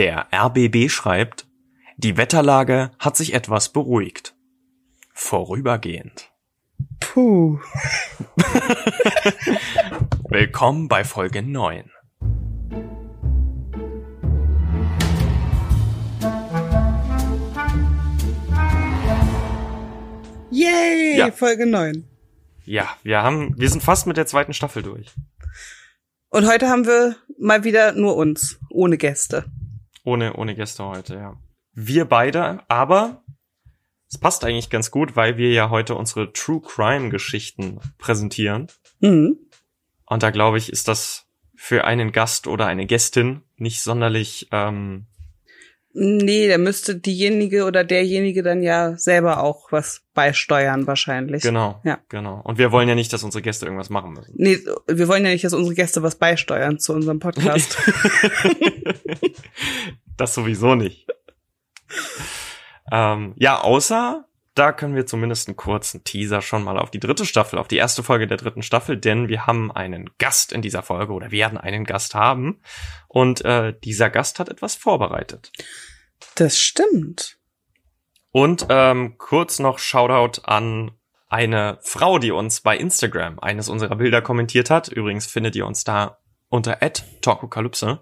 Der RBB schreibt, die Wetterlage hat sich etwas beruhigt. Vorübergehend. Puh. Willkommen bei Folge 9. Yay, Ja. Folge 9. Ja, wir haben, wir sind fast mit der zweiten Staffel durch. Und heute haben wir mal wieder nur uns, ohne Gäste. Ohne, ohne Gäste heute, ja. Wir beide, aber es passt eigentlich ganz gut, weil wir ja heute unsere True Crime Geschichten präsentieren. Mhm. Und da glaube ich, ist das für einen Gast oder eine Gästin nicht sonderlich, ähm, Nee, da müsste diejenige oder derjenige dann ja selber auch was beisteuern wahrscheinlich. genau, Ja. genau. Und wir wollen ja nicht, dass unsere Gäste irgendwas machen müssen. Nee, wir wollen ja nicht, dass unsere Gäste was beisteuern zu unserem Podcast. das sowieso nicht. ähm, ja, außer da können wir zumindest einen kurzen Teaser schon mal auf die dritte Staffel, auf die erste Folge der dritten Staffel, denn wir haben einen Gast in dieser Folge oder werden einen Gast haben und äh, dieser Gast hat etwas vorbereitet. das stimmt. Und ähm, kurz noch Shoutout an eine Frau, die uns bei Instagram eines unserer Bilder kommentiert hat. Übrigens findet ihr uns da unter @talkokalypse.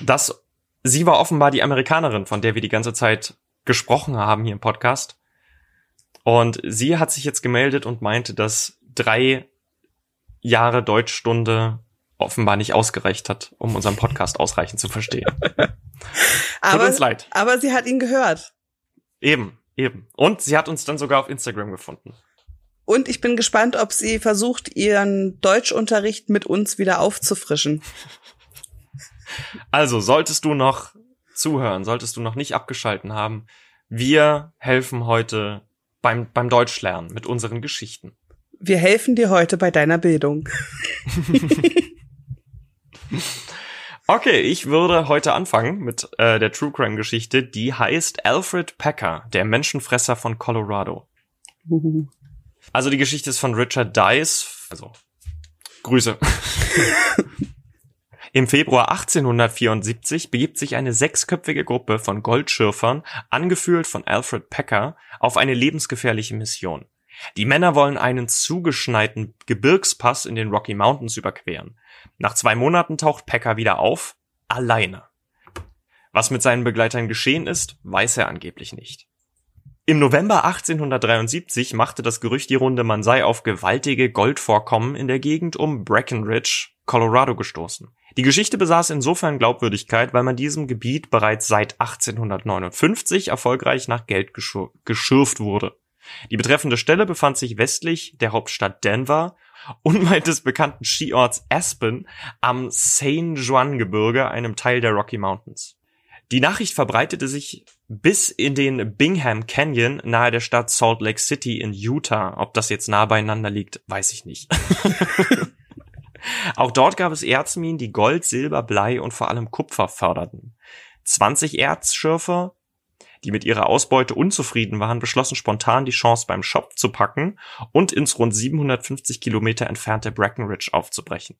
Das sie war offenbar die Amerikanerin, von der wir die ganze Zeit gesprochen haben hier im Podcast. Und sie hat sich jetzt gemeldet und meinte, dass drei Jahre Deutschstunde offenbar nicht ausgereicht hat, um unseren Podcast ausreichend zu verstehen. Aber, uns leid. aber sie hat ihn gehört. Eben, eben. Und sie hat uns dann sogar auf Instagram gefunden. Und ich bin gespannt, ob sie versucht, ihren Deutschunterricht mit uns wieder aufzufrischen. Also, solltest du noch zuhören, solltest du noch nicht abgeschalten haben, wir helfen heute beim, beim Deutschlernen mit unseren Geschichten. Wir helfen dir heute bei deiner Bildung. Okay, ich würde heute anfangen mit äh, der True Crime Geschichte, die heißt Alfred Packer, der Menschenfresser von Colorado. Also die Geschichte ist von Richard Dice, also Grüße. Im Februar 1874 begibt sich eine sechsköpfige Gruppe von Goldschürfern, angeführt von Alfred Packer, auf eine lebensgefährliche Mission. Die Männer wollen einen zugeschneiten Gebirgspass in den Rocky Mountains überqueren. Nach zwei Monaten taucht Packer wieder auf, alleine. Was mit seinen Begleitern geschehen ist, weiß er angeblich nicht. Im November 1873 machte das Gerücht die Runde, man sei auf gewaltige Goldvorkommen in der Gegend um Breckenridge, Colorado gestoßen. Die Geschichte besaß insofern Glaubwürdigkeit, weil man diesem Gebiet bereits seit 1859 erfolgreich nach Geld geschür geschürft wurde. Die betreffende Stelle befand sich westlich der Hauptstadt Denver, unweit des bekannten Skiorts Aspen am San Juan Gebirge, einem Teil der Rocky Mountains. Die Nachricht verbreitete sich bis in den Bingham Canyon nahe der Stadt Salt Lake City in Utah. Ob das jetzt nah beieinander liegt, weiß ich nicht. Auch dort gab es Erzminen, die Gold, Silber, Blei und vor allem Kupfer förderten. 20 Erzschürfer, die mit ihrer Ausbeute unzufrieden waren, beschlossen spontan die Chance beim Shop zu packen und ins rund 750 Kilometer entfernte Breckenridge aufzubrechen.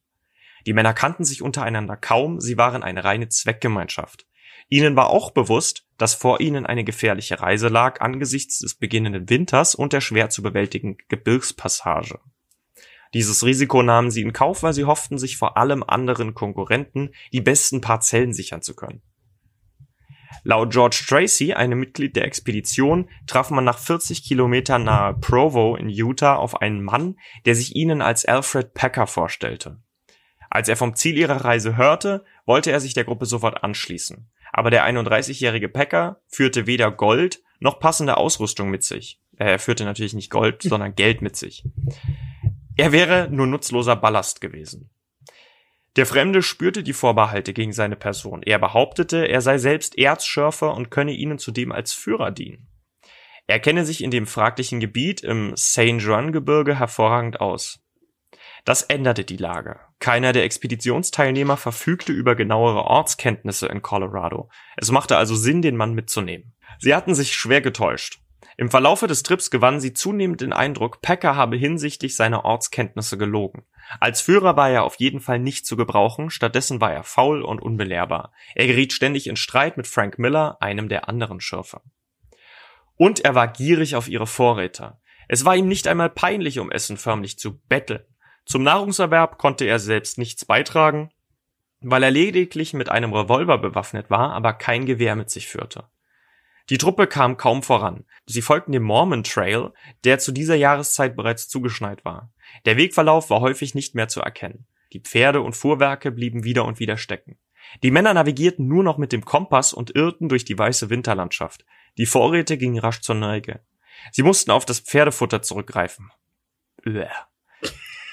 Die Männer kannten sich untereinander kaum, sie waren eine reine Zweckgemeinschaft. Ihnen war auch bewusst, dass vor ihnen eine gefährliche Reise lag angesichts des beginnenden Winters und der schwer zu bewältigen Gebirgspassage. Dieses Risiko nahmen sie in Kauf, weil sie hofften, sich vor allem anderen Konkurrenten die besten Parzellen sichern zu können. Laut George Tracy, einem Mitglied der Expedition, traf man nach 40 Kilometern nahe Provo in Utah auf einen Mann, der sich ihnen als Alfred Packer vorstellte. Als er vom Ziel ihrer Reise hörte, wollte er sich der Gruppe sofort anschließen. Aber der 31-jährige Packer führte weder Gold noch passende Ausrüstung mit sich. Er führte natürlich nicht Gold, sondern Geld mit sich. Er wäre nur nutzloser Ballast gewesen. Der Fremde spürte die Vorbehalte gegen seine Person. Er behauptete, er sei selbst Erzschürfer und könne ihnen zudem als Führer dienen. Er kenne sich in dem fraglichen Gebiet im St. Juan-Gebirge hervorragend aus. Das änderte die Lage. Keiner der Expeditionsteilnehmer verfügte über genauere Ortskenntnisse in Colorado. Es machte also Sinn, den Mann mitzunehmen. Sie hatten sich schwer getäuscht. Im Verlaufe des Trips gewannen sie zunehmend den Eindruck, Packer habe hinsichtlich seiner Ortskenntnisse gelogen. Als Führer war er auf jeden Fall nicht zu gebrauchen, stattdessen war er faul und unbelehrbar. Er geriet ständig in Streit mit Frank Miller, einem der anderen Schürfer. Und er war gierig auf ihre Vorräte. Es war ihm nicht einmal peinlich, um Essen förmlich zu betteln. Zum Nahrungserwerb konnte er selbst nichts beitragen, weil er lediglich mit einem Revolver bewaffnet war, aber kein Gewehr mit sich führte. Die Truppe kam kaum voran. Sie folgten dem Mormon Trail, der zu dieser Jahreszeit bereits zugeschneit war. Der Wegverlauf war häufig nicht mehr zu erkennen. Die Pferde und Fuhrwerke blieben wieder und wieder stecken. Die Männer navigierten nur noch mit dem Kompass und irrten durch die weiße Winterlandschaft. Die Vorräte gingen rasch zur Neige. Sie mussten auf das Pferdefutter zurückgreifen.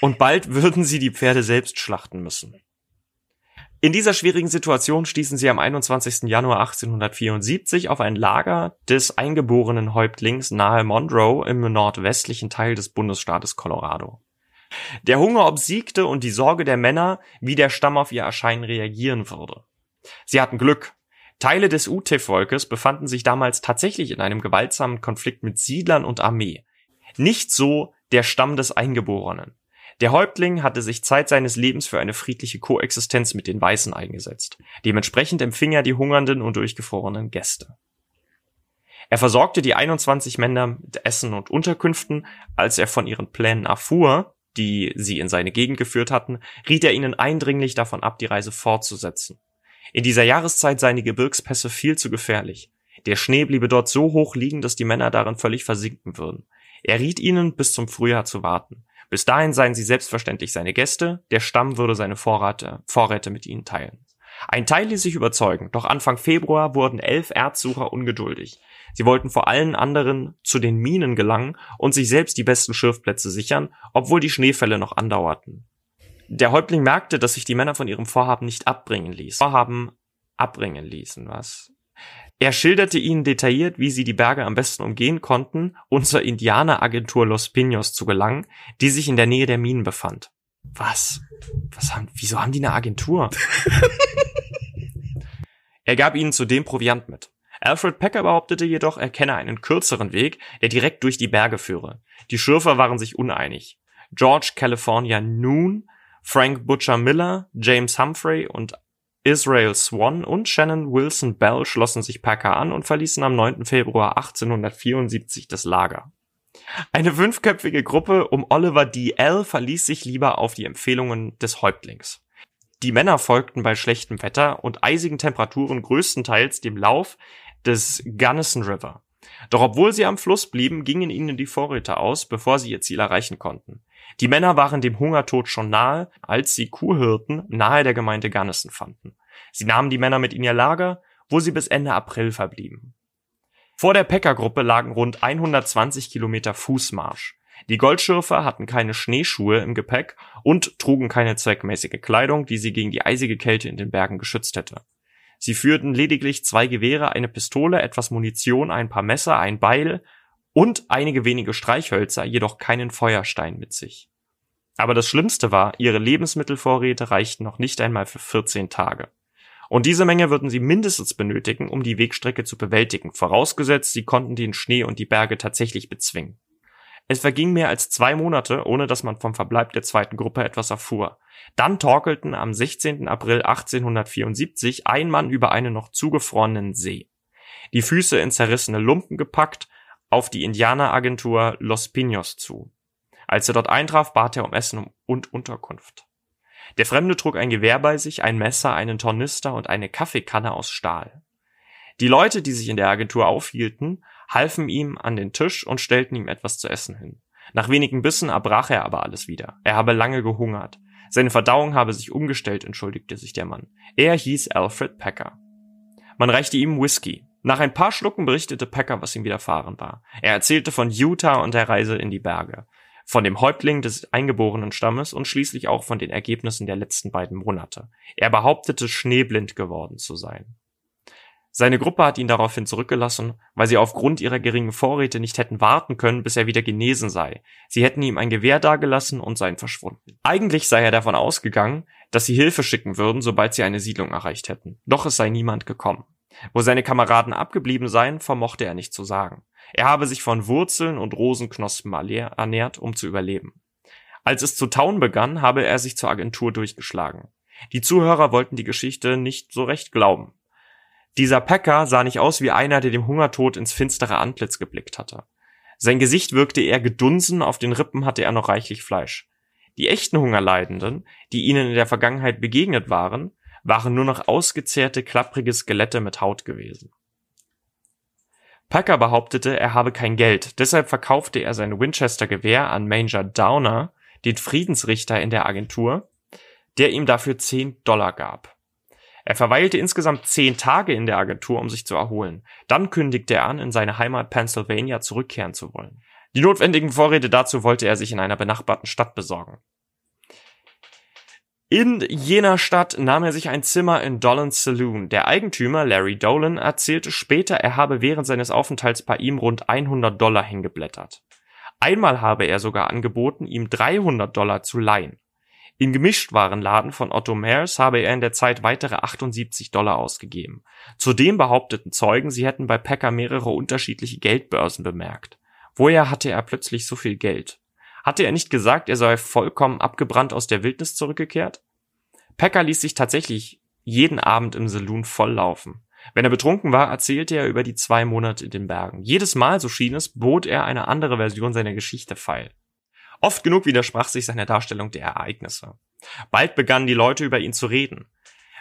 Und bald würden sie die Pferde selbst schlachten müssen. In dieser schwierigen Situation stießen sie am 21. Januar 1874 auf ein Lager des eingeborenen Häuptlings nahe Monroe im nordwestlichen Teil des Bundesstaates Colorado. Der Hunger obsiegte und die Sorge der Männer, wie der Stamm auf ihr Erscheinen reagieren würde. Sie hatten Glück. Teile des Ute-Volkes befanden sich damals tatsächlich in einem gewaltsamen Konflikt mit Siedlern und Armee. Nicht so der Stamm des Eingeborenen. Der Häuptling hatte sich Zeit seines Lebens für eine friedliche Koexistenz mit den Weißen eingesetzt. Dementsprechend empfing er die hungernden und durchgefrorenen Gäste. Er versorgte die 21 Männer mit Essen und Unterkünften. Als er von ihren Plänen erfuhr, die sie in seine Gegend geführt hatten, riet er ihnen eindringlich davon ab, die Reise fortzusetzen. In dieser Jahreszeit seien die Gebirgspässe viel zu gefährlich. Der Schnee bliebe dort so hoch liegen, dass die Männer darin völlig versinken würden. Er riet ihnen, bis zum Frühjahr zu warten. Bis dahin seien sie selbstverständlich seine Gäste, der Stamm würde seine Vorrate, Vorräte mit ihnen teilen. Ein Teil ließ sich überzeugen, doch Anfang Februar wurden elf Erzsucher ungeduldig. Sie wollten vor allen anderen zu den Minen gelangen und sich selbst die besten Schürfplätze sichern, obwohl die Schneefälle noch andauerten. Der Häuptling merkte, dass sich die Männer von ihrem Vorhaben nicht abbringen ließen. Vorhaben abbringen ließen, was? Er schilderte ihnen detailliert, wie sie die Berge am besten umgehen konnten, und zur Indianeragentur Los Pinos zu gelangen, die sich in der Nähe der Minen befand. Was? Was haben, wieso haben die eine Agentur? er gab ihnen zudem Proviant mit. Alfred Packer behauptete jedoch, er kenne einen kürzeren Weg, der direkt durch die Berge führe. Die Schürfer waren sich uneinig. George California Noon, Frank Butcher Miller, James Humphrey und Israel Swan und Shannon Wilson Bell schlossen sich Packer an und verließen am 9. Februar 1874 das Lager. Eine fünfköpfige Gruppe um Oliver D. L. verließ sich lieber auf die Empfehlungen des Häuptlings. Die Männer folgten bei schlechtem Wetter und eisigen Temperaturen größtenteils dem Lauf des Gunnison River. Doch obwohl sie am Fluss blieben, gingen ihnen die Vorräte aus, bevor sie ihr Ziel erreichen konnten. Die Männer waren dem Hungertod schon nahe, als sie Kuhhirten nahe der Gemeinde Gunnison fanden. Sie nahmen die Männer mit in ihr Lager, wo sie bis Ende April verblieben. Vor der Peckergruppe lagen rund 120 Kilometer Fußmarsch. Die Goldschürfer hatten keine Schneeschuhe im Gepäck und trugen keine zweckmäßige Kleidung, die sie gegen die eisige Kälte in den Bergen geschützt hätte. Sie führten lediglich zwei Gewehre, eine Pistole, etwas Munition, ein paar Messer, ein Beil und einige wenige Streichhölzer, jedoch keinen Feuerstein mit sich. Aber das Schlimmste war, ihre Lebensmittelvorräte reichten noch nicht einmal für 14 Tage. Und diese Menge würden sie mindestens benötigen, um die Wegstrecke zu bewältigen, vorausgesetzt, sie konnten den Schnee und die Berge tatsächlich bezwingen. Es verging mehr als zwei Monate, ohne dass man vom Verbleib der zweiten Gruppe etwas erfuhr. Dann torkelten am 16. April 1874 ein Mann über einen noch zugefrorenen See. Die Füße in zerrissene Lumpen gepackt, auf die Indianeragentur Los Pinos zu. Als er dort eintraf, bat er um Essen und Unterkunft. Der Fremde trug ein Gewehr bei sich, ein Messer, einen Tornister und eine Kaffeekanne aus Stahl. Die Leute, die sich in der Agentur aufhielten, halfen ihm an den Tisch und stellten ihm etwas zu essen hin. Nach wenigen Bissen erbrach er aber alles wieder. Er habe lange gehungert. Seine Verdauung habe sich umgestellt, entschuldigte sich der Mann. Er hieß Alfred Packer. Man reichte ihm Whisky. Nach ein paar Schlucken berichtete Packer, was ihm widerfahren war. Er erzählte von Utah und der Reise in die Berge, von dem Häuptling des eingeborenen Stammes und schließlich auch von den Ergebnissen der letzten beiden Monate. Er behauptete, schneeblind geworden zu sein. Seine Gruppe hat ihn daraufhin zurückgelassen, weil sie aufgrund ihrer geringen Vorräte nicht hätten warten können, bis er wieder genesen sei. Sie hätten ihm ein Gewehr dagelassen und seien verschwunden. Eigentlich sei er davon ausgegangen, dass sie Hilfe schicken würden, sobald sie eine Siedlung erreicht hätten. Doch es sei niemand gekommen. Wo seine Kameraden abgeblieben seien, vermochte er nicht zu sagen. Er habe sich von Wurzeln und Rosenknospen ernährt, um zu überleben. Als es zu tauen begann, habe er sich zur Agentur durchgeschlagen. Die Zuhörer wollten die Geschichte nicht so recht glauben. Dieser Packer sah nicht aus wie einer, der dem Hungertod ins finstere Antlitz geblickt hatte. Sein Gesicht wirkte eher gedunsen, auf den Rippen hatte er noch reichlich Fleisch. Die echten Hungerleidenden, die ihnen in der Vergangenheit begegnet waren, waren nur noch ausgezehrte, klapprige Skelette mit Haut gewesen. Packer behauptete, er habe kein Geld, deshalb verkaufte er sein Winchester-Gewehr an Major Downer, den Friedensrichter in der Agentur, der ihm dafür 10 Dollar gab. Er verweilte insgesamt zehn Tage in der Agentur, um sich zu erholen. Dann kündigte er an, in seine Heimat Pennsylvania zurückkehren zu wollen. Die notwendigen Vorräte dazu wollte er sich in einer benachbarten Stadt besorgen. In jener Stadt nahm er sich ein Zimmer in Dolan's Saloon. Der Eigentümer, Larry Dolan, erzählte später, er habe während seines Aufenthalts bei ihm rund 100 Dollar hingeblättert. Einmal habe er sogar angeboten, ihm 300 Dollar zu leihen. Im Gemischtwarenladen von Otto Mears habe er in der Zeit weitere 78 Dollar ausgegeben. Zudem behaupteten Zeugen, sie hätten bei Packer mehrere unterschiedliche Geldbörsen bemerkt. Woher hatte er plötzlich so viel Geld? Hatte er nicht gesagt, er sei vollkommen abgebrannt aus der Wildnis zurückgekehrt? Packer ließ sich tatsächlich jeden Abend im Saloon volllaufen. Wenn er betrunken war, erzählte er über die zwei Monate in den Bergen. Jedes Mal, so schien es, bot er eine andere Version seiner Geschichte feil. Oft genug widersprach sich seine Darstellung der Ereignisse. Bald begannen die Leute über ihn zu reden.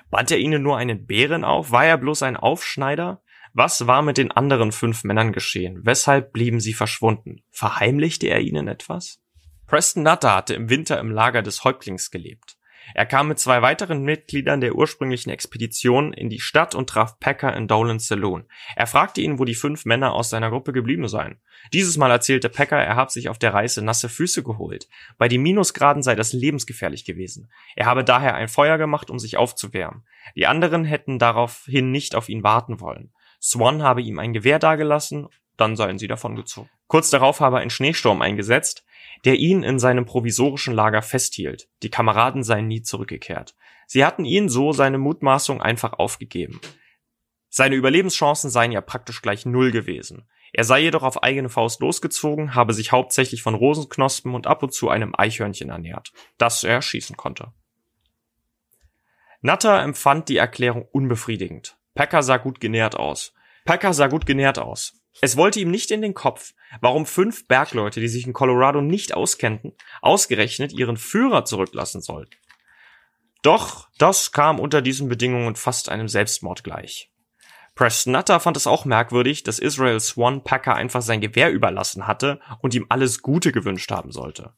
Band er ihnen nur einen Bären auf? War er bloß ein Aufschneider? Was war mit den anderen fünf Männern geschehen? Weshalb blieben sie verschwunden? Verheimlichte er ihnen etwas? Preston Nutter hatte im Winter im Lager des Häuptlings gelebt. Er kam mit zwei weiteren Mitgliedern der ursprünglichen Expedition in die Stadt und traf Packer in Dolan's Saloon. Er fragte ihn, wo die fünf Männer aus seiner Gruppe geblieben seien. Dieses Mal erzählte Packer, er habe sich auf der Reise nasse Füße geholt. Bei den Minusgraden sei das lebensgefährlich gewesen. Er habe daher ein Feuer gemacht, um sich aufzuwärmen. Die anderen hätten daraufhin nicht auf ihn warten wollen. Swan habe ihm ein Gewehr dagelassen, dann seien sie davongezogen. Kurz darauf habe ein Schneesturm eingesetzt, der ihn in seinem provisorischen Lager festhielt. Die Kameraden seien nie zurückgekehrt. Sie hatten ihn so seine Mutmaßung einfach aufgegeben. Seine Überlebenschancen seien ja praktisch gleich null gewesen. Er sei jedoch auf eigene Faust losgezogen, habe sich hauptsächlich von Rosenknospen und ab und zu einem Eichhörnchen ernährt, das er schießen konnte. Nutter empfand die Erklärung unbefriedigend. Packer sah gut genährt aus. Packer sah gut genährt aus. Es wollte ihm nicht in den Kopf, warum fünf Bergleute, die sich in Colorado nicht auskennten, ausgerechnet ihren Führer zurücklassen sollten. Doch das kam unter diesen Bedingungen fast einem Selbstmord gleich. Preston Nutter fand es auch merkwürdig, dass Israel Swan Packer einfach sein Gewehr überlassen hatte und ihm alles Gute gewünscht haben sollte.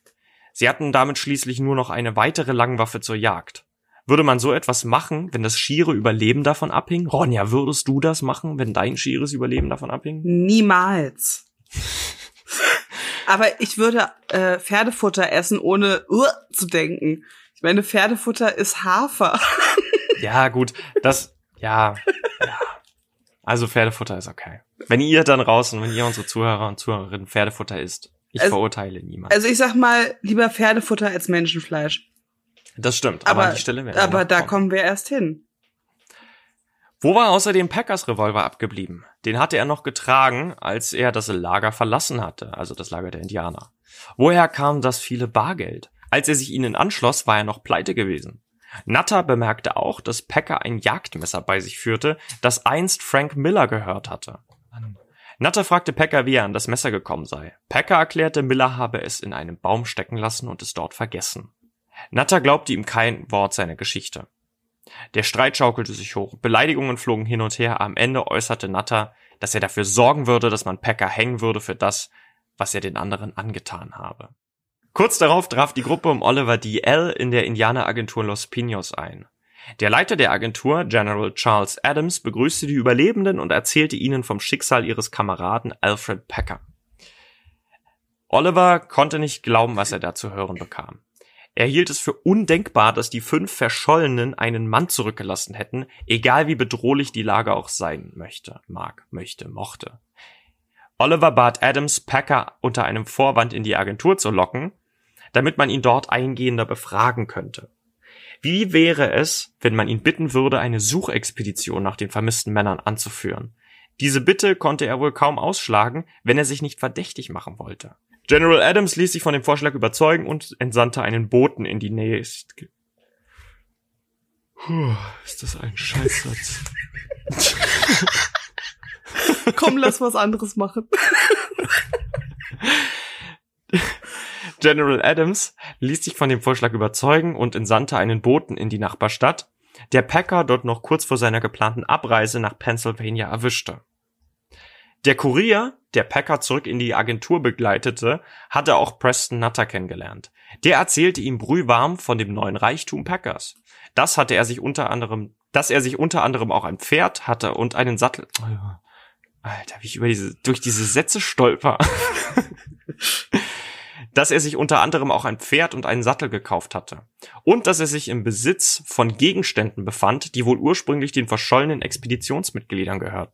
Sie hatten damit schließlich nur noch eine weitere Langwaffe zur Jagd. Würde man so etwas machen, wenn das schiere Überleben davon abhing? Ronja, würdest du das machen, wenn dein schieres Überleben davon abhing? Niemals. Aber ich würde äh, Pferdefutter essen, ohne uh, zu denken. Ich meine, Pferdefutter ist Hafer. ja, gut, das, ja, ja. Also Pferdefutter ist okay. Wenn ihr dann raus und wenn ihr unsere Zuhörer und Zuhörerinnen Pferdefutter isst, ich also, verurteile niemanden. Also ich sag mal, lieber Pferdefutter als Menschenfleisch. Das stimmt, aber, aber an die Stelle werden Aber da kommen. kommen wir erst hin. Wo war außerdem Packers Revolver abgeblieben? Den hatte er noch getragen, als er das Lager verlassen hatte, also das Lager der Indianer. Woher kam das viele Bargeld? Als er sich ihnen anschloss, war er noch pleite gewesen. Nutter bemerkte auch, dass Packer ein Jagdmesser bei sich führte, das einst Frank Miller gehört hatte. Nutter fragte Packer, wie er an das Messer gekommen sei. Packer erklärte, Miller habe es in einem Baum stecken lassen und es dort vergessen. Nutter glaubte ihm kein Wort seiner Geschichte. Der Streit schaukelte sich hoch, Beleidigungen flogen hin und her, am Ende äußerte Nutter, dass er dafür sorgen würde, dass man Packer hängen würde für das, was er den anderen angetan habe. Kurz darauf traf die Gruppe um Oliver D. L. in der Indianeragentur Los Pinos ein. Der Leiter der Agentur, General Charles Adams, begrüßte die Überlebenden und erzählte ihnen vom Schicksal ihres Kameraden Alfred Packer. Oliver konnte nicht glauben, was er da zu hören bekam. Er hielt es für undenkbar, dass die fünf Verschollenen einen Mann zurückgelassen hätten, egal wie bedrohlich die Lage auch sein möchte, mag, möchte, mochte. Oliver bat Adams, Packer unter einem Vorwand in die Agentur zu locken, damit man ihn dort eingehender befragen könnte. Wie wäre es, wenn man ihn bitten würde, eine Suchexpedition nach den vermissten Männern anzuführen? Diese Bitte konnte er wohl kaum ausschlagen, wenn er sich nicht verdächtig machen wollte. General Adams ließ sich von dem Vorschlag überzeugen und entsandte einen Boten in die Nähe. Puh, ist das ein Scheißsatz. Komm, lass was anderes machen. General Adams ließ sich von dem Vorschlag überzeugen und entsandte einen Boten in die Nachbarstadt, der Packer dort noch kurz vor seiner geplanten Abreise nach Pennsylvania erwischte. Der Kurier, der Packer zurück in die Agentur begleitete, hatte auch Preston Nutter kennengelernt. Der erzählte ihm brühwarm von dem neuen Reichtum Packers. Das hatte er sich unter anderem, dass er sich unter anderem auch ein Pferd hatte und einen Sattel. Alter, wie ich über diese, durch diese Sätze stolper. dass er sich unter anderem auch ein Pferd und einen Sattel gekauft hatte. Und dass er sich im Besitz von Gegenständen befand, die wohl ursprünglich den verschollenen Expeditionsmitgliedern gehörten.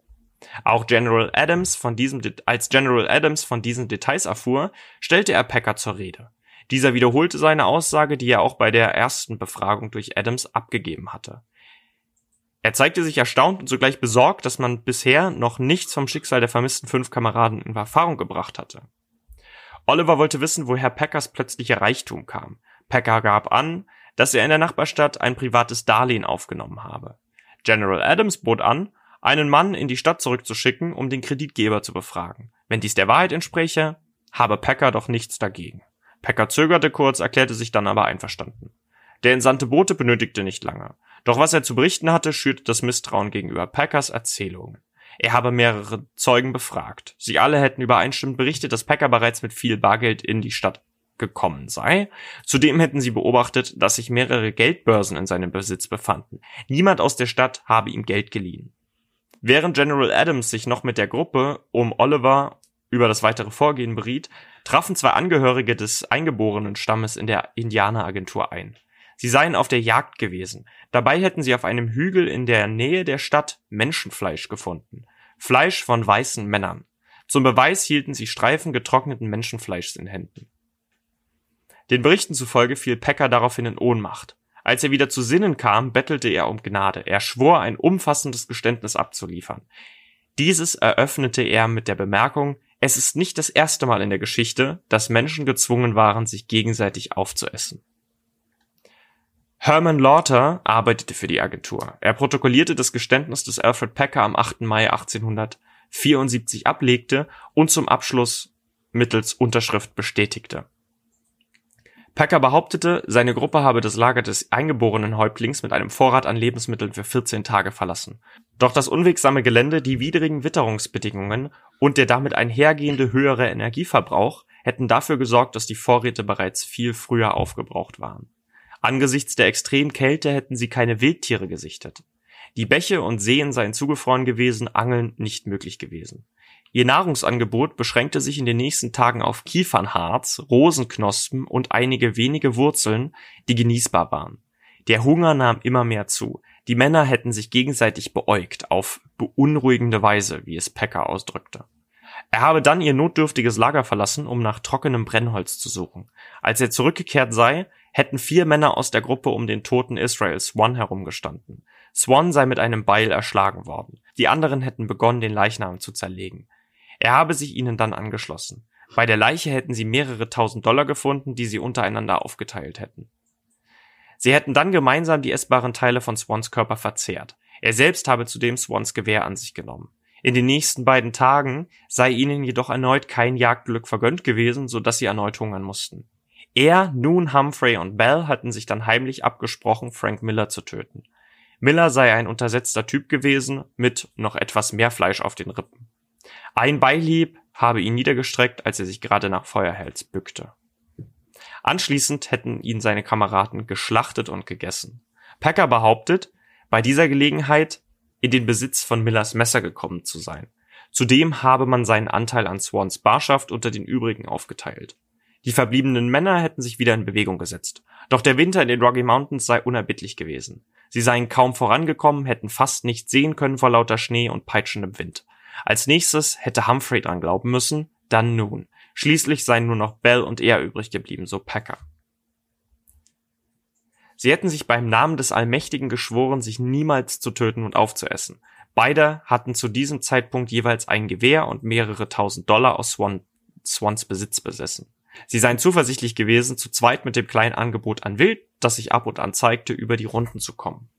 Auch General Adams von diesem, als General Adams von diesen Details erfuhr, stellte er Packer zur Rede. Dieser wiederholte seine Aussage, die er auch bei der ersten Befragung durch Adams abgegeben hatte. Er zeigte sich erstaunt und sogleich besorgt, dass man bisher noch nichts vom Schicksal der vermissten fünf Kameraden in Erfahrung gebracht hatte. Oliver wollte wissen, woher Packers plötzlicher Reichtum kam. Packer gab an, dass er in der Nachbarstadt ein privates Darlehen aufgenommen habe. General Adams bot an, einen Mann in die Stadt zurückzuschicken, um den Kreditgeber zu befragen. Wenn dies der Wahrheit entspräche, habe Packer doch nichts dagegen. Packer zögerte kurz, erklärte sich dann aber einverstanden. Der entsandte Bote benötigte nicht lange. Doch was er zu berichten hatte, schürte das Misstrauen gegenüber Packers Erzählungen. Er habe mehrere Zeugen befragt. Sie alle hätten übereinstimmend berichtet, dass Packer bereits mit viel Bargeld in die Stadt gekommen sei. Zudem hätten sie beobachtet, dass sich mehrere Geldbörsen in seinem Besitz befanden. Niemand aus der Stadt habe ihm Geld geliehen. Während General Adams sich noch mit der Gruppe um Oliver über das weitere Vorgehen beriet, trafen zwei Angehörige des eingeborenen Stammes in der Indianeragentur ein. Sie seien auf der Jagd gewesen. Dabei hätten sie auf einem Hügel in der Nähe der Stadt Menschenfleisch gefunden. Fleisch von weißen Männern. Zum Beweis hielten sie Streifen getrockneten Menschenfleischs in Händen. Den Berichten zufolge fiel Packer daraufhin in Ohnmacht. Als er wieder zu Sinnen kam, bettelte er um Gnade. Er schwor, ein umfassendes Geständnis abzuliefern. Dieses eröffnete er mit der Bemerkung, es ist nicht das erste Mal in der Geschichte, dass Menschen gezwungen waren, sich gegenseitig aufzuessen. Herman Lauter arbeitete für die Agentur. Er protokollierte das Geständnis des Alfred Packer am 8. Mai 1874 ablegte und zum Abschluss mittels Unterschrift bestätigte. Packer behauptete, seine Gruppe habe das Lager des eingeborenen Häuptlings mit einem Vorrat an Lebensmitteln für 14 Tage verlassen. Doch das unwegsame Gelände, die widrigen Witterungsbedingungen und der damit einhergehende höhere Energieverbrauch hätten dafür gesorgt, dass die Vorräte bereits viel früher aufgebraucht waren. Angesichts der extremen Kälte hätten sie keine Wildtiere gesichtet. Die Bäche und Seen seien zugefroren gewesen, Angeln nicht möglich gewesen. Ihr Nahrungsangebot beschränkte sich in den nächsten Tagen auf Kiefernharz, Rosenknospen und einige wenige Wurzeln, die genießbar waren. Der Hunger nahm immer mehr zu. Die Männer hätten sich gegenseitig beäugt, auf beunruhigende Weise, wie es Packer ausdrückte. Er habe dann ihr notdürftiges Lager verlassen, um nach trockenem Brennholz zu suchen. Als er zurückgekehrt sei, hätten vier Männer aus der Gruppe um den toten Israel Swan herumgestanden. Swan sei mit einem Beil erschlagen worden. Die anderen hätten begonnen, den Leichnam zu zerlegen. Er habe sich ihnen dann angeschlossen. Bei der Leiche hätten sie mehrere tausend Dollar gefunden, die sie untereinander aufgeteilt hätten. Sie hätten dann gemeinsam die essbaren Teile von Swans Körper verzehrt. Er selbst habe zudem Swans Gewehr an sich genommen. In den nächsten beiden Tagen sei ihnen jedoch erneut kein Jagdglück vergönnt gewesen, so dass sie erneut hungern mussten. Er, nun Humphrey und Bell hatten sich dann heimlich abgesprochen, Frank Miller zu töten. Miller sei ein untersetzter Typ gewesen, mit noch etwas mehr Fleisch auf den Rippen. Ein Beilieb habe ihn niedergestreckt, als er sich gerade nach Feuerhels bückte. Anschließend hätten ihn seine Kameraden geschlachtet und gegessen. Packer behauptet, bei dieser Gelegenheit in den Besitz von Millers Messer gekommen zu sein. Zudem habe man seinen Anteil an Swans Barschaft unter den übrigen aufgeteilt. Die verbliebenen Männer hätten sich wieder in Bewegung gesetzt. Doch der Winter in den Rocky Mountains sei unerbittlich gewesen. Sie seien kaum vorangekommen, hätten fast nichts sehen können vor lauter Schnee und peitschendem Wind. Als nächstes hätte Humphrey dran glauben müssen, dann nun. Schließlich seien nur noch Bell und er übrig geblieben, so Packer. Sie hätten sich beim Namen des Allmächtigen geschworen, sich niemals zu töten und aufzuessen. Beide hatten zu diesem Zeitpunkt jeweils ein Gewehr und mehrere tausend Dollar aus Swan, Swans Besitz besessen. Sie seien zuversichtlich gewesen, zu zweit mit dem kleinen Angebot an Wild, das sich ab und an zeigte, über die Runden zu kommen.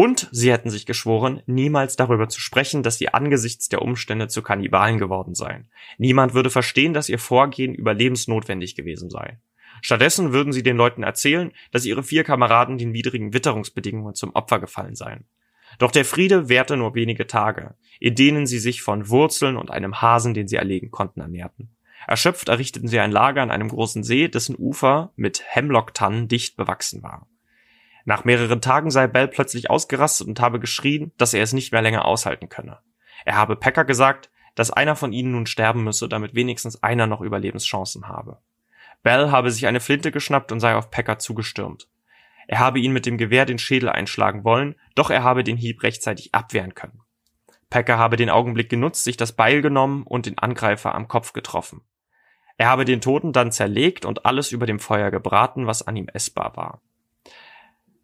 Und sie hätten sich geschworen, niemals darüber zu sprechen, dass sie angesichts der Umstände zu Kannibalen geworden seien. Niemand würde verstehen, dass ihr Vorgehen überlebensnotwendig gewesen sei. Stattdessen würden sie den Leuten erzählen, dass ihre vier Kameraden den widrigen Witterungsbedingungen zum Opfer gefallen seien. Doch der Friede währte nur wenige Tage, in denen sie sich von Wurzeln und einem Hasen, den sie erlegen konnten, ernährten. Erschöpft errichteten sie ein Lager an einem großen See, dessen Ufer mit Hemlocktannen dicht bewachsen war. Nach mehreren Tagen sei Bell plötzlich ausgerastet und habe geschrien, dass er es nicht mehr länger aushalten könne. Er habe Packer gesagt, dass einer von ihnen nun sterben müsse, damit wenigstens einer noch Überlebenschancen habe. Bell habe sich eine Flinte geschnappt und sei auf Packer zugestürmt. Er habe ihn mit dem Gewehr den Schädel einschlagen wollen, doch er habe den Hieb rechtzeitig abwehren können. Packer habe den Augenblick genutzt, sich das Beil genommen und den Angreifer am Kopf getroffen. Er habe den Toten dann zerlegt und alles über dem Feuer gebraten, was an ihm essbar war.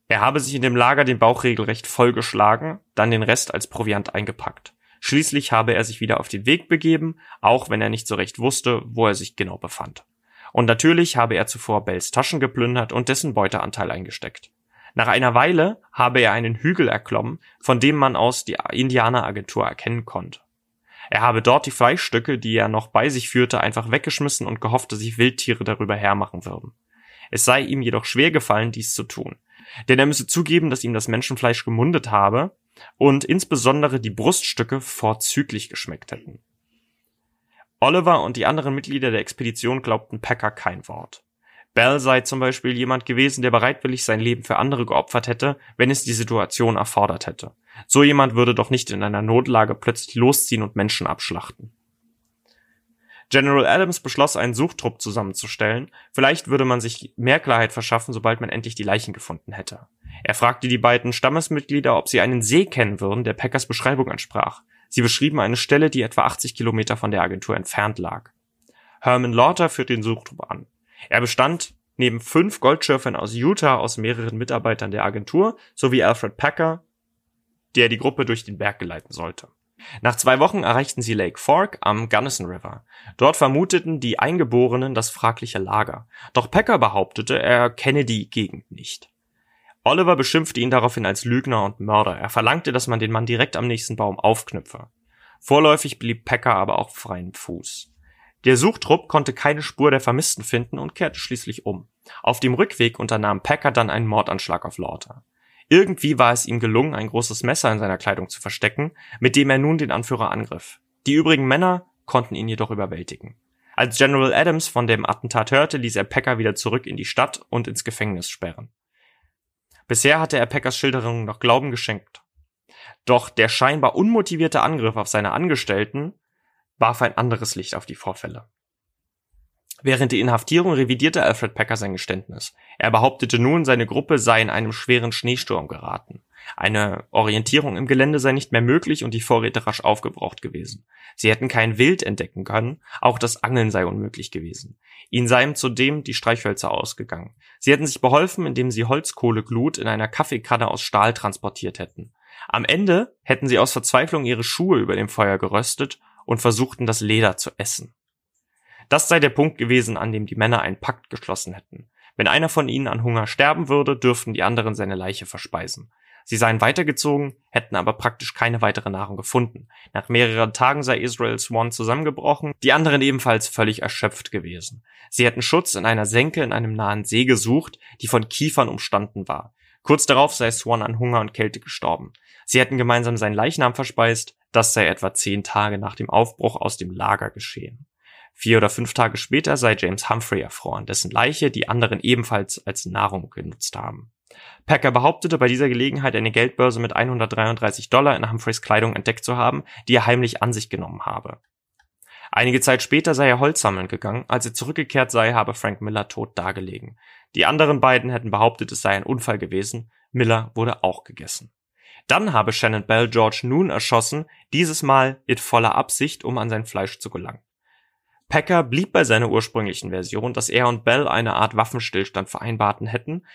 Er habe sich in dem Lager den Bauch regelrecht vollgeschlagen, dann den Rest als Proviant eingepackt. Schließlich habe er sich wieder auf den Weg begeben, auch wenn er nicht so recht wusste, wo er sich genau befand. Und natürlich habe er zuvor Bells Taschen geplündert und dessen Beuteanteil eingesteckt. Nach einer Weile habe er einen Hügel erklommen, von dem man aus die Indianeragentur erkennen konnte. Er habe dort die Fleischstücke, die er noch bei sich führte, einfach weggeschmissen und gehofft, dass sich Wildtiere darüber hermachen würden. Es sei ihm jedoch schwer gefallen, dies zu tun. Denn er müsse zugeben, dass ihm das Menschenfleisch gemundet habe und insbesondere die Bruststücke vorzüglich geschmeckt hätten. Oliver und die anderen Mitglieder der Expedition glaubten Packer kein Wort. Bell sei zum Beispiel jemand gewesen, der bereitwillig sein Leben für andere geopfert hätte, wenn es die Situation erfordert hätte. So jemand würde doch nicht in einer Notlage plötzlich losziehen und Menschen abschlachten. General Adams beschloss, einen Suchtrupp zusammenzustellen. Vielleicht würde man sich mehr Klarheit verschaffen, sobald man endlich die Leichen gefunden hätte. Er fragte die beiden Stammesmitglieder, ob sie einen See kennen würden, der Packers Beschreibung entsprach. Sie beschrieben eine Stelle, die etwa 80 Kilometer von der Agentur entfernt lag. Herman Lauter führte den Suchtrupp an. Er bestand neben fünf Goldschürfern aus Utah aus mehreren Mitarbeitern der Agentur sowie Alfred Packer, der die Gruppe durch den Berg geleiten sollte. Nach zwei Wochen erreichten sie Lake Fork am Gunnison River. Dort vermuteten die Eingeborenen das fragliche Lager. Doch Packer behauptete, er kenne die Gegend nicht. Oliver beschimpfte ihn daraufhin als Lügner und Mörder. Er verlangte, dass man den Mann direkt am nächsten Baum aufknüpfe. Vorläufig blieb Packer aber auf freiem Fuß. Der Suchtrupp konnte keine Spur der Vermissten finden und kehrte schließlich um. Auf dem Rückweg unternahm Packer dann einen Mordanschlag auf Lauter. Irgendwie war es ihm gelungen, ein großes Messer in seiner Kleidung zu verstecken, mit dem er nun den Anführer angriff. Die übrigen Männer konnten ihn jedoch überwältigen. Als General Adams von dem Attentat hörte, ließ er Packer wieder zurück in die Stadt und ins Gefängnis sperren. Bisher hatte er Packers Schilderungen noch Glauben geschenkt. Doch der scheinbar unmotivierte Angriff auf seine Angestellten warf ein anderes Licht auf die Vorfälle. Während der Inhaftierung revidierte Alfred Packer sein Geständnis. Er behauptete nun, seine Gruppe sei in einem schweren Schneesturm geraten. Eine Orientierung im Gelände sei nicht mehr möglich und die Vorräte rasch aufgebraucht gewesen. Sie hätten kein Wild entdecken können, auch das Angeln sei unmöglich gewesen. Ihnen seien zudem die Streichhölzer ausgegangen. Sie hätten sich beholfen, indem sie Holzkohleglut in einer Kaffeekanne aus Stahl transportiert hätten. Am Ende hätten sie aus Verzweiflung ihre Schuhe über dem Feuer geröstet und versuchten das Leder zu essen. Das sei der Punkt gewesen, an dem die Männer einen Pakt geschlossen hätten. Wenn einer von ihnen an Hunger sterben würde, dürften die anderen seine Leiche verspeisen. Sie seien weitergezogen, hätten aber praktisch keine weitere Nahrung gefunden. Nach mehreren Tagen sei Israel Swan zusammengebrochen, die anderen ebenfalls völlig erschöpft gewesen. Sie hätten Schutz in einer Senke in einem nahen See gesucht, die von Kiefern umstanden war. Kurz darauf sei Swan an Hunger und Kälte gestorben. Sie hätten gemeinsam seinen Leichnam verspeist, das sei etwa zehn Tage nach dem Aufbruch aus dem Lager geschehen. Vier oder fünf Tage später sei James Humphrey erfroren, dessen Leiche die anderen ebenfalls als Nahrung genutzt haben. Packer behauptete bei dieser Gelegenheit eine Geldbörse mit 133 Dollar in Humphreys Kleidung entdeckt zu haben, die er heimlich an sich genommen habe. Einige Zeit später sei er Holz sammeln gegangen, als er zurückgekehrt sei, habe Frank Miller tot dagelegen. Die anderen beiden hätten behauptet, es sei ein Unfall gewesen. Miller wurde auch gegessen. Dann habe Shannon Bell George Noon erschossen, dieses Mal in voller Absicht, um an sein Fleisch zu gelangen. Packer blieb bei seiner ursprünglichen Version, dass er und Bell eine Art Waffenstillstand vereinbarten hätten,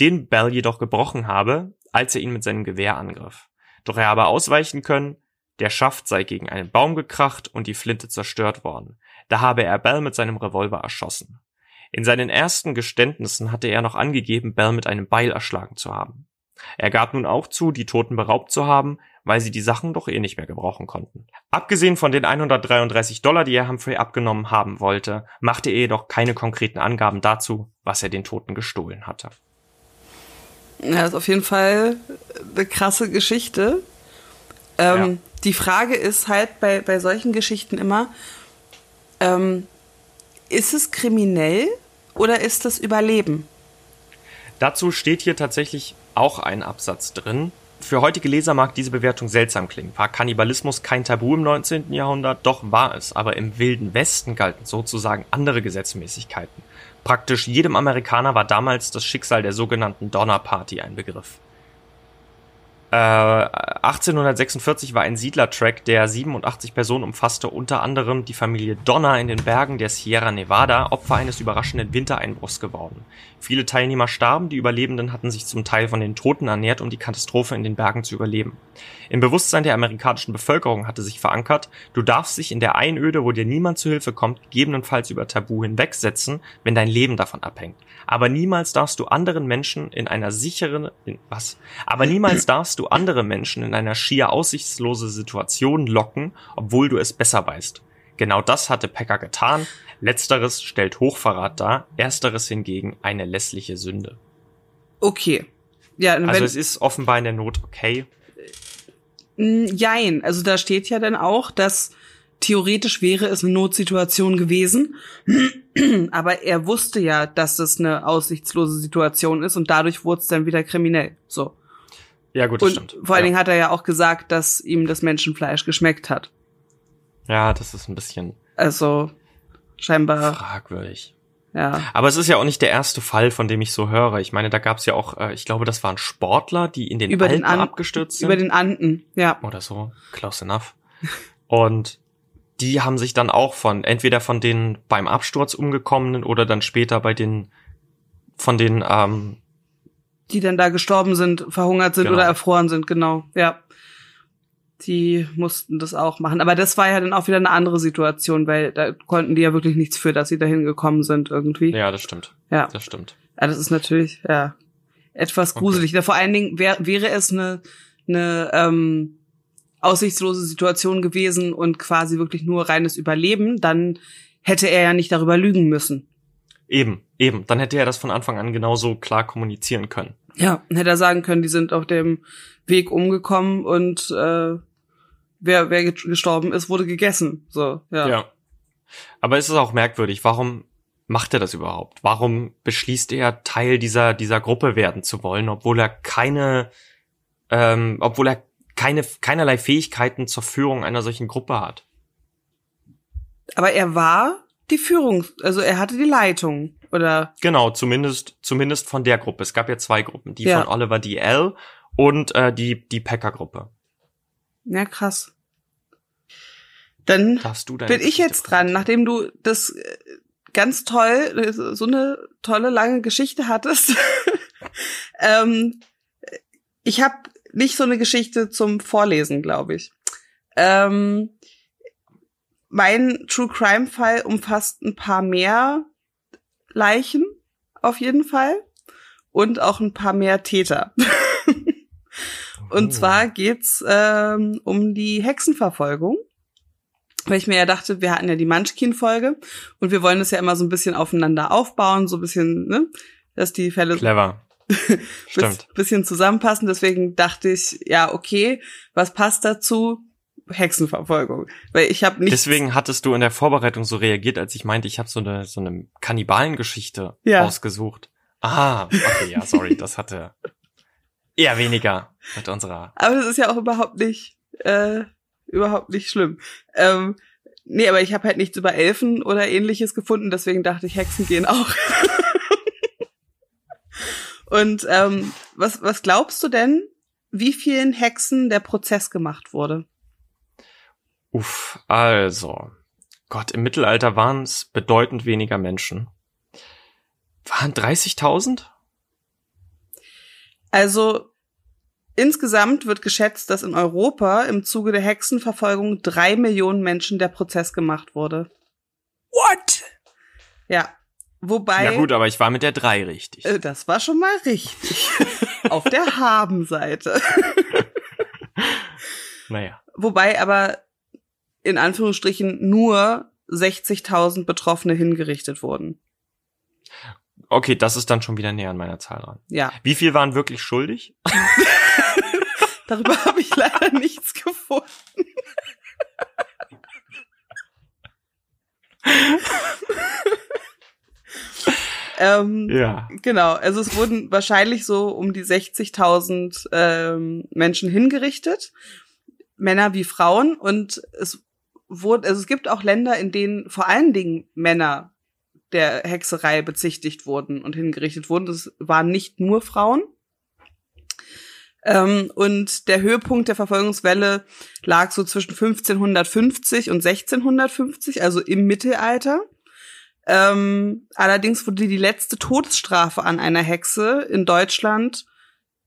den Bell jedoch gebrochen habe, als er ihn mit seinem Gewehr angriff. Doch er habe ausweichen können, der Schaft sei gegen einen Baum gekracht und die Flinte zerstört worden. Da habe er Bell mit seinem Revolver erschossen. In seinen ersten Geständnissen hatte er noch angegeben, Bell mit einem Beil erschlagen zu haben. Er gab nun auch zu, die Toten beraubt zu haben, weil sie die Sachen doch eh nicht mehr gebrauchen konnten. Abgesehen von den 133 Dollar, die er Humphrey abgenommen haben wollte, machte er jedoch keine konkreten Angaben dazu, was er den Toten gestohlen hatte. Ja, das ist auf jeden Fall eine krasse Geschichte. Ähm, ja. Die Frage ist halt bei, bei solchen Geschichten immer, ähm, ist es kriminell oder ist es Überleben? Dazu steht hier tatsächlich auch ein Absatz drin. Für heutige Leser mag diese Bewertung seltsam klingen. War Kannibalismus kein Tabu im 19. Jahrhundert? Doch war es. Aber im Wilden Westen galten sozusagen andere Gesetzmäßigkeiten. Praktisch jedem Amerikaner war damals das Schicksal der sogenannten Donner Party ein Begriff. 1846 äh, war ein Siedlertrack, der 87 Personen umfasste, unter anderem die Familie Donner in den Bergen der Sierra Nevada, Opfer eines überraschenden Wintereinbruchs geworden. Viele Teilnehmer starben, die Überlebenden hatten sich zum Teil von den Toten ernährt, um die Katastrophe in den Bergen zu überleben. Im Bewusstsein der amerikanischen Bevölkerung hatte sich verankert, du darfst dich in der Einöde, wo dir niemand zu Hilfe kommt, gegebenenfalls über Tabu hinwegsetzen, wenn dein Leben davon abhängt. Aber niemals darfst du anderen Menschen in einer sicheren, in, was? Aber niemals darfst du andere Menschen in einer schier aussichtslose Situation locken, obwohl du es besser weißt. Genau das hatte Pecker getan. Letzteres stellt Hochverrat dar, ersteres hingegen eine lässliche Sünde. Okay. Ja, also es ist offenbar in der Not okay. Jein. Also da steht ja dann auch, dass theoretisch wäre es eine Notsituation gewesen, aber er wusste ja, dass das eine aussichtslose Situation ist und dadurch wurde es dann wieder kriminell. So. Ja, gut, das und stimmt. Vor allen ja. Dingen hat er ja auch gesagt, dass ihm das Menschenfleisch geschmeckt hat. Ja, das ist ein bisschen. Also scheinbar fragwürdig. Ja. Aber es ist ja auch nicht der erste Fall, von dem ich so höre. Ich meine, da gab es ja auch, äh, ich glaube, das waren Sportler, die in den über Alpen den An abgestürzt sind. Über den Anden, ja. Oder so, close enough. Und die haben sich dann auch von, entweder von den beim Absturz umgekommenen oder dann später bei den, von den, ähm, die dann da gestorben sind, verhungert sind genau. oder erfroren sind, genau, ja die mussten das auch machen. Aber das war ja dann auch wieder eine andere Situation, weil da konnten die ja wirklich nichts für, dass sie dahin gekommen sind irgendwie. Ja, das stimmt. Ja. Das stimmt. Ja, das ist natürlich, ja, etwas gruselig. Okay. Vor allen Dingen wär, wäre es eine, eine ähm, aussichtslose Situation gewesen und quasi wirklich nur reines Überleben, dann hätte er ja nicht darüber lügen müssen. Eben, eben. Dann hätte er das von Anfang an genauso klar kommunizieren können. Ja, hätte er sagen können, die sind auf dem Weg umgekommen und äh, wer, wer gestorben ist, wurde gegessen. So, ja. Ja. Aber es ist auch merkwürdig, warum macht er das überhaupt? Warum beschließt er, Teil dieser, dieser Gruppe werden zu wollen, obwohl er keine, ähm, obwohl er keine, keinerlei Fähigkeiten zur Führung einer solchen Gruppe hat? Aber er war die Führung, also er hatte die Leitung, oder? Genau, zumindest, zumindest von der Gruppe. Es gab ja zwei Gruppen, die ja. von Oliver D.L. und äh, die, die Packer-Gruppe. Ja, krass. Dann bin ich jetzt dran, nachdem du das äh, ganz toll, so eine tolle lange Geschichte hattest. ähm, ich habe nicht so eine Geschichte zum Vorlesen, glaube ich. Ähm, mein True Crime Fall umfasst ein paar mehr Leichen, auf jeden Fall. Und auch ein paar mehr Täter. Und oh. zwar geht's ähm, um die Hexenverfolgung. Weil ich mir ja dachte, wir hatten ja die Munchkin-Folge und wir wollen das ja immer so ein bisschen aufeinander aufbauen, so ein bisschen, ne, dass die Fälle Clever. Stimmt. bisschen zusammenpassen. Deswegen dachte ich, ja, okay, was passt dazu? Hexenverfolgung. Weil ich habe nicht. Deswegen hattest du in der Vorbereitung so reagiert, als ich meinte, ich habe so eine so eine Kannibalengeschichte ja. ausgesucht. Ah, okay, ja, sorry, das hatte Eher weniger mit unserer. Aber das ist ja auch überhaupt nicht, äh, überhaupt nicht schlimm. Ähm, nee, aber ich habe halt nichts über Elfen oder ähnliches gefunden, deswegen dachte ich, Hexen gehen auch. Und ähm, was, was glaubst du denn, wie vielen Hexen der Prozess gemacht wurde? Uff, also. Gott, im Mittelalter waren es bedeutend weniger Menschen. Waren 30.000? Also Insgesamt wird geschätzt, dass in Europa im Zuge der Hexenverfolgung drei Millionen Menschen der Prozess gemacht wurde. What? Ja. Wobei. Ja gut, aber ich war mit der drei richtig. Äh, das war schon mal richtig. Auf der Haben-Seite. naja. Wobei aber in Anführungsstrichen nur 60.000 Betroffene hingerichtet wurden. Okay, das ist dann schon wieder näher an meiner Zahl dran. Ja. Wie viel waren wirklich schuldig? Darüber habe ich leider nichts gefunden. ähm, ja. Genau, also es wurden wahrscheinlich so um die 60.000 ähm, Menschen hingerichtet, Männer wie Frauen. Und es wurde, also es gibt auch Länder, in denen vor allen Dingen Männer der Hexerei bezichtigt wurden und hingerichtet wurden. Das waren nicht nur Frauen. Ähm, und der Höhepunkt der Verfolgungswelle lag so zwischen 1550 und 1650, also im Mittelalter. Ähm, allerdings wurde die letzte Todesstrafe an einer Hexe in Deutschland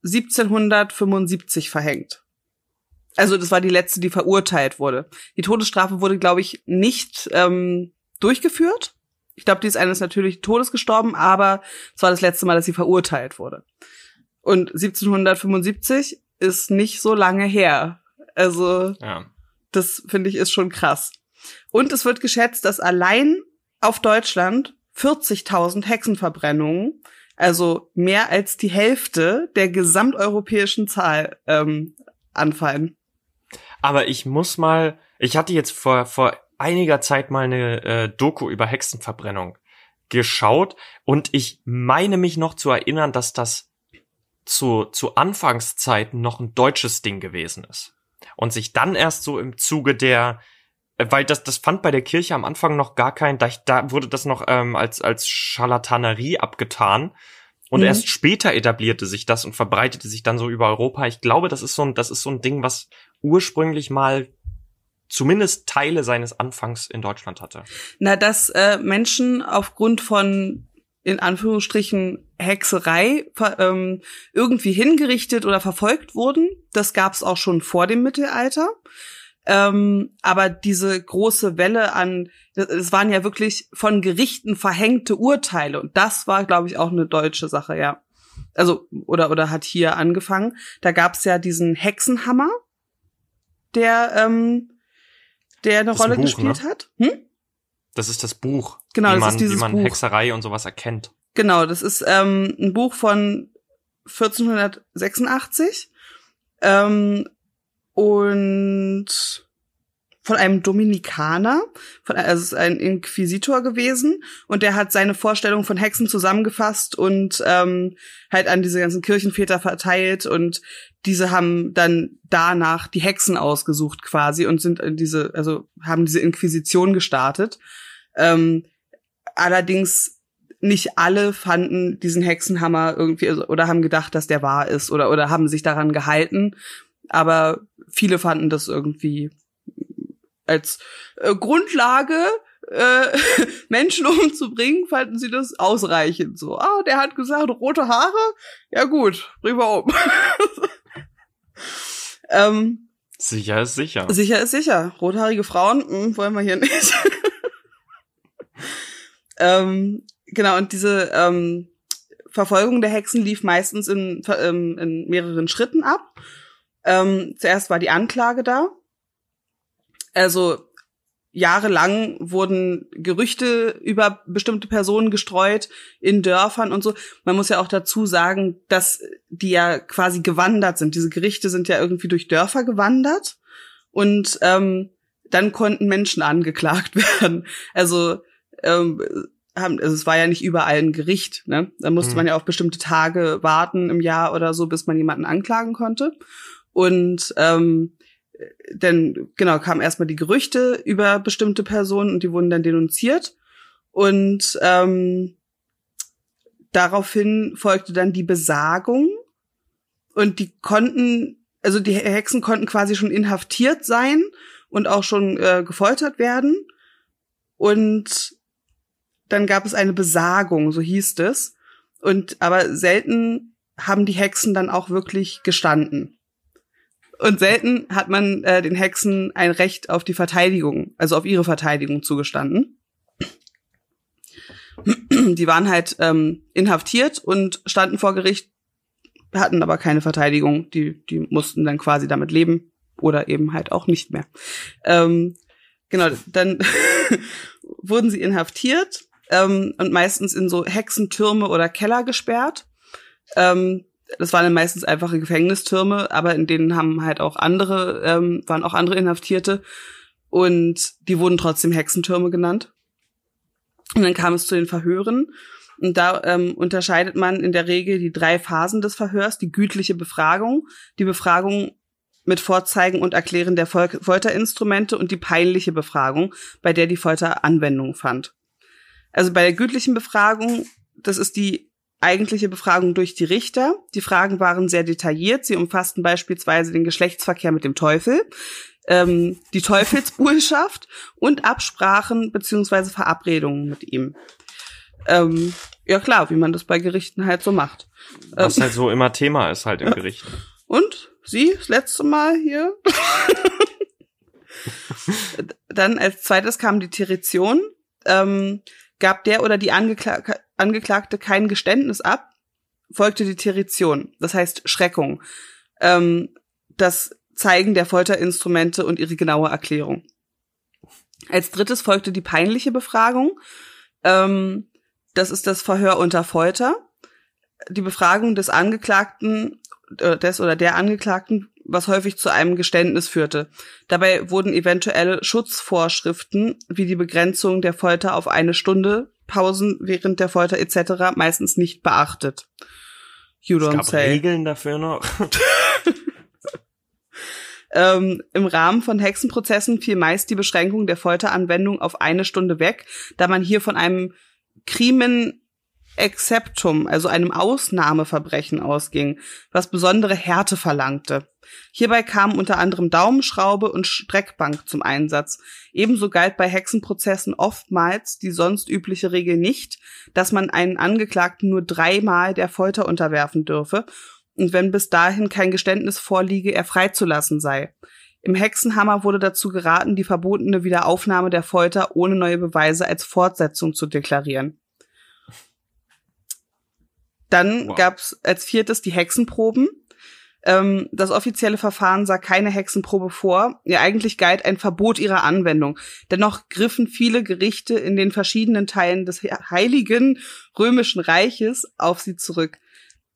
1775 verhängt. Also das war die letzte, die verurteilt wurde. Die Todesstrafe wurde, glaube ich, nicht ähm, durchgeführt. Ich glaube, die ist eines natürlich Todes gestorben, aber es war das letzte Mal, dass sie verurteilt wurde. Und 1775 ist nicht so lange her. Also, ja. das finde ich ist schon krass. Und es wird geschätzt, dass allein auf Deutschland 40.000 Hexenverbrennungen, also mehr als die Hälfte der gesamteuropäischen Zahl, ähm, anfallen. Aber ich muss mal, ich hatte jetzt vor, vor einiger Zeit mal eine äh, Doku über Hexenverbrennung geschaut und ich meine mich noch zu erinnern, dass das zu, zu Anfangszeiten noch ein deutsches Ding gewesen ist. Und sich dann erst so im Zuge der, weil das, das fand bei der Kirche am Anfang noch gar kein, da, da wurde das noch ähm, als, als Scharlatanerie abgetan. Und mhm. erst später etablierte sich das und verbreitete sich dann so über Europa. Ich glaube, das ist so ein, das ist so ein Ding, was ursprünglich mal zumindest Teile seines Anfangs in Deutschland hatte. Na, dass äh, Menschen aufgrund von in Anführungsstrichen Hexerei ähm, irgendwie hingerichtet oder verfolgt wurden. Das gab es auch schon vor dem Mittelalter. Ähm, aber diese große Welle an, es waren ja wirklich von Gerichten verhängte Urteile und das war, glaube ich, auch eine deutsche Sache, ja. Also oder oder hat hier angefangen. Da gab es ja diesen Hexenhammer, der ähm, der eine Rolle ein Buch, gespielt ne? hat. Hm? Das ist das Buch, genau, wie das man, wie man Buch. Hexerei und sowas erkennt. Genau, das ist ähm, ein Buch von 1486 ähm, und von einem Dominikaner, von, also ein Inquisitor gewesen. Und der hat seine Vorstellung von Hexen zusammengefasst und ähm, halt an diese ganzen Kirchenväter verteilt. Und diese haben dann danach die Hexen ausgesucht quasi und sind diese, also haben diese Inquisition gestartet. Ähm, allerdings nicht alle fanden diesen Hexenhammer irgendwie also, oder haben gedacht, dass der wahr ist oder oder haben sich daran gehalten, aber viele fanden das irgendwie als äh, Grundlage äh, Menschen umzubringen, fanden sie das ausreichend. So, ah, der hat gesagt, rote Haare, ja gut, bringen wir um. ähm, sicher ist sicher. Sicher ist sicher. Rothaarige Frauen mh, hm, wollen wir hier nicht. ähm, genau, und diese ähm, Verfolgung der Hexen lief meistens in, ähm, in mehreren Schritten ab. Ähm, zuerst war die Anklage da also jahrelang wurden Gerüchte über bestimmte Personen gestreut in Dörfern und so. Man muss ja auch dazu sagen, dass die ja quasi gewandert sind. Diese Gerichte sind ja irgendwie durch Dörfer gewandert und ähm, dann konnten Menschen angeklagt werden. Also ähm, haben, also es war ja nicht überall ein Gericht. Ne? Da musste mhm. man ja auf bestimmte Tage warten im Jahr oder so, bis man jemanden anklagen konnte. Und ähm, denn genau kamen erstmal die Gerüchte über bestimmte Personen und die wurden dann denunziert. Und ähm, daraufhin folgte dann die Besagung. Und die konnten also die Hexen konnten quasi schon inhaftiert sein und auch schon äh, gefoltert werden. Und dann gab es eine Besagung so hieß es. Und aber selten haben die Hexen dann auch wirklich gestanden Und selten hat man äh, den Hexen ein Recht auf die Verteidigung, also auf ihre Verteidigung zugestanden. Die waren halt ähm, inhaftiert und standen vor Gericht, hatten aber keine Verteidigung. Die, die mussten dann quasi damit leben oder eben halt auch nicht mehr. Ähm, genau, dann wurden sie inhaftiert ähm, und meistens in so Hexentürme oder Keller gesperrt. Ähm, das waren dann meistens einfache Gefängnistürme, aber in denen haben halt auch andere, ähm, waren auch andere Inhaftierte und die wurden trotzdem Hexentürme genannt. Und dann kam es zu den Verhören. Und da ähm, unterscheidet man in der Regel die drei Phasen des Verhörs, die gütliche Befragung, die Befragung mit Vorzeigen und Erklären der Fol Folterinstrumente und die peinliche Befragung, bei der die Folter Anwendung fand. Also bei der gütlichen Befragung, das ist die eigentliche Befragung durch die Richter. Die Fragen waren sehr detailliert. Sie umfassten beispielsweise den Geschlechtsverkehr mit dem Teufel, ähm, die Teufelsbullschaft und Absprachen beziehungsweise Verabredungen mit ihm. Ähm, ja klar, wie man das bei Gerichten halt so macht. Was ähm, halt so immer Thema ist halt im Gericht. Und Sie, das letzte Mal hier. Dann als zweites kam die Tirition. Ähm, gab der oder die Angekla Angeklagte kein Geständnis ab, folgte die Tirition, das heißt Schreckung. Ähm, das Zeigen der Folterinstrumente und ihre genaue Erklärung. Als drittes folgte die peinliche Befragung. Ähm, das ist das Verhör unter Folter. Die Befragung des Angeklagten, äh, des oder der Angeklagten, was häufig zu einem Geständnis führte. Dabei wurden eventuelle Schutzvorschriften wie die Begrenzung der Folter auf eine Stunde, Pausen während der Folter etc. meistens nicht beachtet. You don't es gab say. Regeln dafür noch. Ähm, Im Rahmen von Hexenprozessen fiel meist die Beschränkung der Folteranwendung auf eine Stunde weg, da man hier von einem Crimen Exceptum, also einem Ausnahmeverbrechen ausging, was besondere Härte verlangte. Hierbei kamen unter anderem Daumenschraube und Streckbank zum Einsatz. Ebenso galt bei Hexenprozessen oftmals die sonst übliche Regel nicht, dass man einen Angeklagten nur dreimal der Folter unterwerfen dürfe und wenn bis dahin kein Geständnis vorliege, er freizulassen sei. Im Hexenhammer wurde dazu geraten, die verbotene Wiederaufnahme der Folter ohne neue Beweise als Fortsetzung zu deklarieren. Dann wow. gab es als viertes die Hexenproben. Ähm, das offizielle Verfahren sah keine Hexenprobe vor. Ja, eigentlich galt ein Verbot ihrer Anwendung. Dennoch griffen viele Gerichte in den verschiedenen Teilen des Heiligen Römischen Reiches auf sie zurück.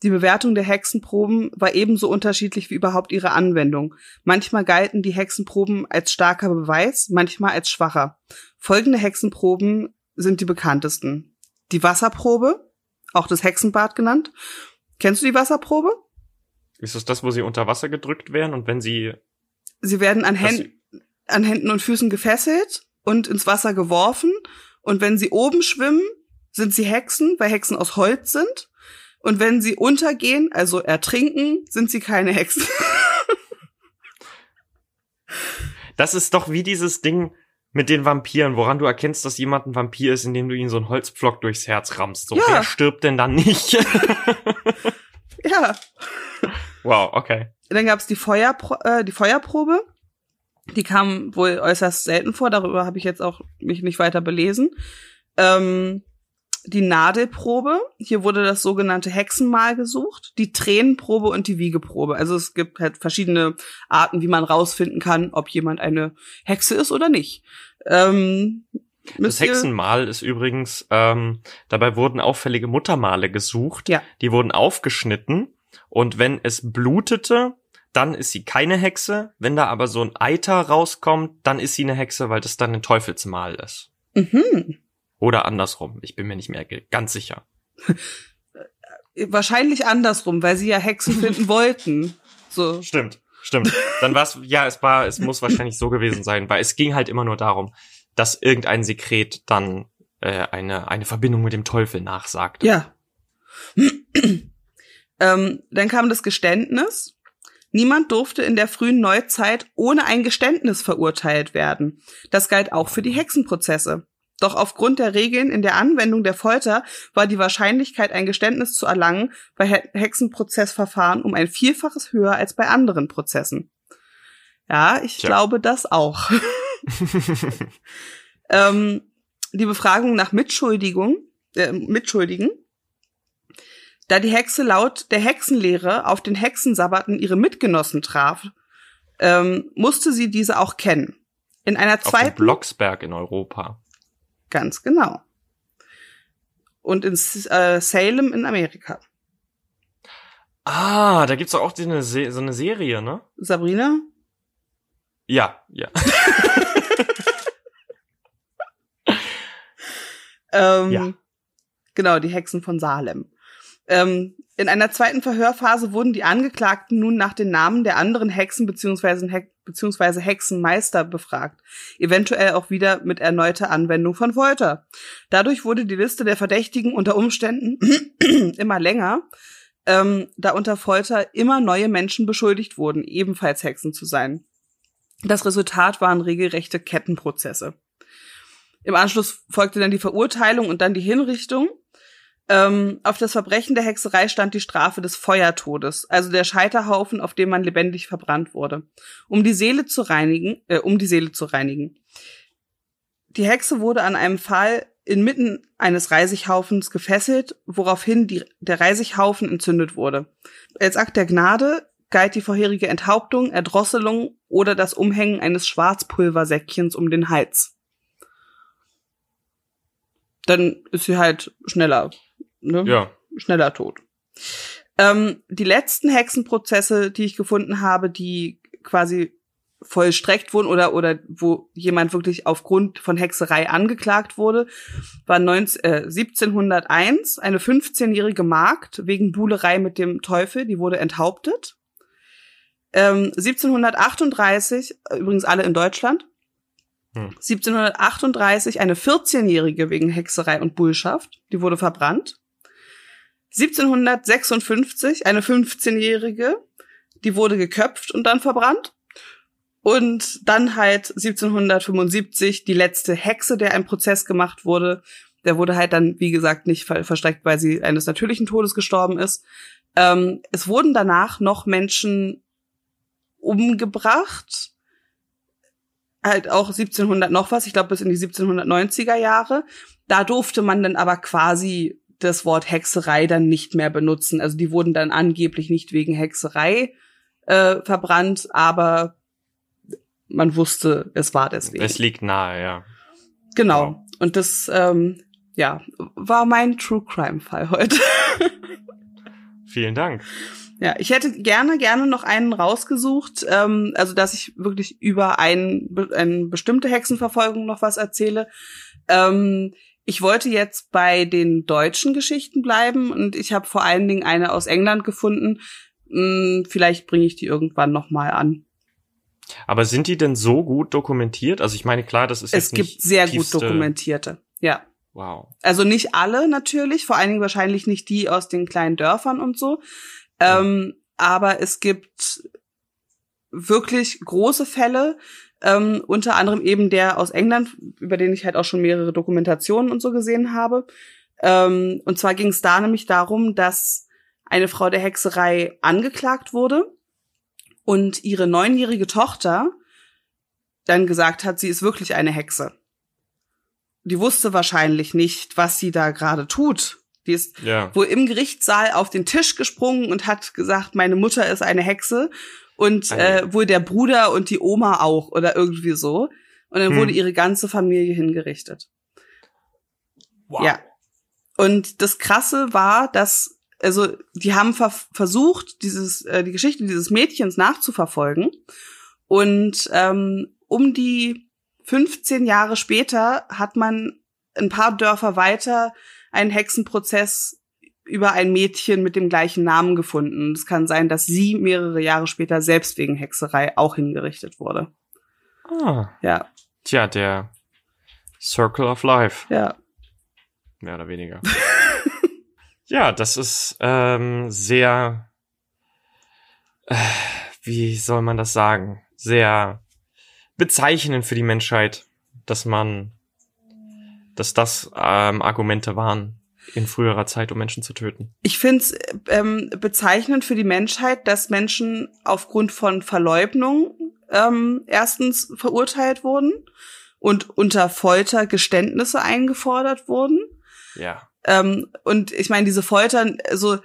Die Bewertung der Hexenproben war ebenso unterschiedlich wie überhaupt ihre Anwendung. Manchmal galten die Hexenproben als starker Beweis, manchmal als schwacher. Folgende Hexenproben sind die bekanntesten. Die Wasserprobe, auch das Hexenbad genannt. Kennst du die Wasserprobe? Ist es das, wo sie unter Wasser gedrückt werden und wenn sie Sie werden an, Händen, an Händen und Füßen gefesselt und ins Wasser geworfen und wenn sie oben schwimmen, sind sie Hexen, weil Hexen aus Holz sind und wenn sie untergehen, also ertrinken, sind sie keine Hexen. das ist doch wie dieses Ding mit den Vampiren, woran du erkennst, dass jemand ein Vampir ist, indem du ihm so einen Holzpflock durchs Herz rammst. So, ja. wer stirbt denn dann nicht? ja. Wow, okay. Dann gab's die, Feuerpro äh, die Feuerprobe. Die kam wohl äußerst selten vor, darüber habe ich jetzt auch mich nicht weiter belesen. Ähm, die Nadelprobe. Hier wurde das sogenannte Hexenmal gesucht, die Tränenprobe und die Wiegeprobe. Also es gibt halt verschiedene Arten, wie man rausfinden kann, ob jemand eine Hexe ist oder nicht. Ähm, das Hexenmal ist übrigens, ähm, dabei wurden auffällige Muttermale gesucht. Ja. Die wurden aufgeschnitten und wenn es blutete, dann ist sie keine Hexe. Wenn da aber so ein Eiter rauskommt, dann ist sie eine Hexe, weil das dann ein Teufelsmal ist. Mhm. Oder andersrum. Ich bin mir nicht mehr ganz sicher. Wahrscheinlich andersrum, weil sie ja Hexen finden wollten. So. Stimmt, stimmt. Dann war es, ja, es war, es muss wahrscheinlich so gewesen sein, weil es ging halt immer nur darum, dass irgendein Sekret dann äh, eine, eine Verbindung mit dem Teufel nachsagt. Ja. ähm, dann kam das Geständnis. Niemand durfte in der frühen Neuzeit ohne ein Geständnis verurteilt werden. Das galt auch für die Hexenprozesse. Doch aufgrund der Regeln in der Anwendung der Folter war die Wahrscheinlichkeit, ein Geständnis zu erlangen, bei Hexenprozessverfahren um ein Vielfaches höher als bei anderen Prozessen. Ja, ich Tja. glaube das auch. ähm, die Befragung nach Mitschuldigung, äh, Mitschuldigen. Da die Hexe laut der Hexenlehre auf den Hexensabbaten ihre Mitgenossen traf, ähm, musste sie diese auch kennen. In einer Auf dem zweiten, Blocksberg in Europa. Ganz genau. Und in äh, Salem in Amerika. Ah, da gibt's doch auch so eine, Se so eine Serie, ne? Sabrina? Ja, ja. Ähm, Ja. Genau, die Hexen von Salem. Ähm, in einer zweiten Verhörphase wurden die Angeklagten nun nach den Namen der anderen Hexen beziehungsweise, Hex Hexenmeister befragt, eventuell auch wieder mit erneuter Anwendung von Folter. Dadurch wurde die Liste der Verdächtigen unter Umständen immer länger, ähm, da unter Folter immer neue Menschen beschuldigt wurden, ebenfalls Hexen zu sein. Das Resultat waren regelrechte Kettenprozesse. Im Anschluss folgte dann die Verurteilung und dann die Hinrichtung. Ähm, auf das Verbrechen der Hexerei stand die Strafe des Feuertodes, also der Scheiterhaufen, auf dem man lebendig verbrannt wurde, um die Seele zu reinigen, äh, um die Seele zu reinigen. Die Hexe wurde an einem Pfahl inmitten eines Reisighaufens gefesselt, woraufhin die, der Reisighaufen entzündet wurde. Als Akt der Gnade galt die vorherige Enthauptung, Erdrosselung oder das Umhängen eines Schwarzpulversäckchens um den Hals. Dann ist sie halt schneller, ne? Ja. schneller tot. Ähm, die letzten Hexenprozesse, die ich gefunden habe, die quasi vollstreckt wurden oder oder wo jemand wirklich aufgrund von Hexerei angeklagt wurde, war 19, äh, 1701 eine 15-jährige Magd wegen Buhlerei mit dem Teufel, die wurde enthauptet. Ähm, 1738, äh, übrigens alle in Deutschland, Hm. 1738 eine 14-jährige wegen Hexerei und Bullschaft, die wurde verbrannt. 1756 eine 15-jährige, die wurde geköpft und dann verbrannt. Und dann halt 1775 die letzte Hexe, der ein Prozess gemacht wurde. Der wurde halt dann, wie gesagt, nicht ver verstreckt, weil sie eines natürlichen Todes gestorben ist. Ähm, es wurden danach noch Menschen umgebracht. Halt auch 1700 noch was, ich glaube bis in die 1790er Jahre. Da durfte man dann aber quasi das Wort Hexerei dann nicht mehr benutzen. Also die wurden dann angeblich nicht wegen Hexerei äh, verbrannt, aber man wusste, es war deswegen. Es liegt nahe, ja. genau. Wow. Und das, ähm, ja, war mein True Crime Fall heute. Vielen Dank. Ja, ich hätte gerne, gerne noch einen rausgesucht, ähm, also dass ich wirklich über ein, eine bestimmte Hexenverfolgung noch was erzähle. Ähm, ich wollte jetzt bei den deutschen Geschichten bleiben und ich habe vor allen Dingen eine aus England gefunden. Hm, vielleicht bringe ich die irgendwann noch mal an. Aber sind die denn so gut dokumentiert? Also ich meine, klar, das ist Es jetzt gibt nicht sehr gut dokumentierte. Ja. Wow. Also nicht alle natürlich, vor allen Dingen wahrscheinlich nicht die aus den kleinen Dörfern und so. Ähm, aber es gibt wirklich große Fälle, ähm, unter anderem eben der aus England, über den ich halt auch schon mehrere Dokumentationen und so gesehen habe. Ähm, und zwar ging es da nämlich darum, dass eine Frau der Hexerei angeklagt wurde und ihre neunjährige Tochter dann gesagt hat, sie ist wirklich eine Hexe. Die wusste wahrscheinlich nicht, was sie da gerade tut. Die ist Ja. wohl im Gerichtssaal auf den Tisch gesprungen und hat gesagt, meine Mutter ist eine Hexe und Ah, äh, wohl der Bruder und die Oma auch oder irgendwie so. Und dann Hm. wurde ihre ganze Familie hingerichtet. Wow. Ja. Und das Krasse war, dass also die haben ver versucht, dieses äh, die Geschichte dieses Mädchens nachzuverfolgen und ähm, um die 15 Jahre später hat man ein paar Dörfer weiter einen Hexenprozess über ein Mädchen mit dem gleichen Namen gefunden. Es kann sein, dass sie mehrere Jahre später selbst wegen Hexerei auch hingerichtet wurde. Ah. Ja, Tja, der Circle of Life, ja. mehr oder weniger. ja, das ist ähm, sehr, äh, wie soll man das sagen, sehr bezeichnend für die Menschheit, dass man, dass das ähm, Argumente waren in früherer Zeit, um Menschen zu töten. Ich finde es ähm, bezeichnend für die Menschheit, dass Menschen aufgrund von Verleugnung ähm, erstens verurteilt wurden und unter Folter Geständnisse eingefordert wurden. Ja. Ähm, und ich meine, diese Foltern, so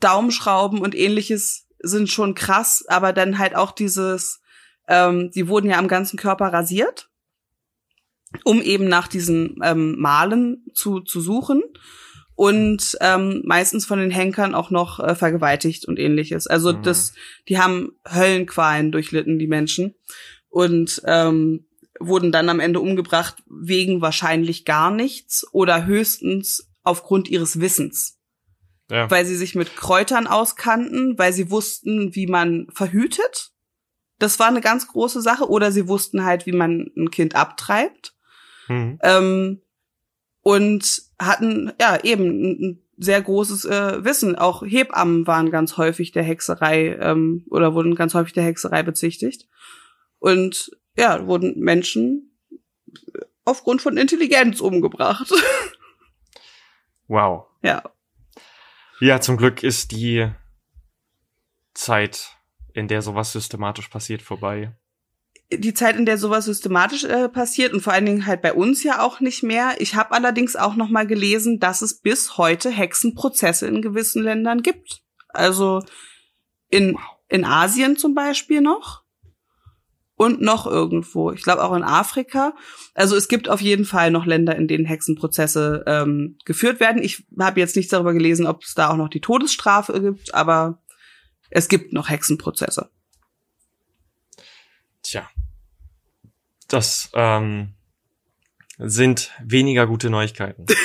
Daumenschrauben und ähnliches sind schon krass, aber dann halt auch dieses, ähm, die wurden ja am ganzen Körper rasiert, um eben nach diesen ähm, Malen zu, zu suchen und ähm, meistens von den Henkern auch noch äh, vergewaltigt und ähnliches. Also Mhm. das, die haben Höllenqualen durchlitten, die Menschen. Und ähm, wurden dann am Ende umgebracht wegen wahrscheinlich gar nichts oder höchstens aufgrund ihres Wissens. Ja. Weil sie sich mit Kräutern auskannten, weil sie wussten, wie man verhütet. Das war eine ganz große Sache. Oder sie wussten halt, wie man ein Kind abtreibt. Mhm. Ähm, und hatten ja eben ein, sehr großes äh, Wissen. Auch Hebammen waren ganz häufig der Hexerei ähm, oder wurden ganz häufig der Hexerei bezichtigt. Und ja, wurden Menschen aufgrund von Intelligenz umgebracht. Wow. ja. Ja, zum Glück ist die Zeit, in der sowas systematisch passiert, vorbei. Die Zeit, in der sowas systematisch äh, passiert und vor allen Dingen halt bei uns ja auch nicht mehr. Ich habe allerdings auch noch mal gelesen, dass es bis heute Hexenprozesse in gewissen Ländern gibt. Also in in Asien zum Beispiel noch und noch irgendwo. Ich glaube auch in Afrika. Also es gibt auf jeden Fall noch Länder, in denen Hexenprozesse ähm, geführt werden. Ich habe jetzt nichts darüber gelesen, ob es da auch noch die Todesstrafe gibt, aber es gibt noch Hexenprozesse. Tja. Das ähm, sind weniger gute Neuigkeiten.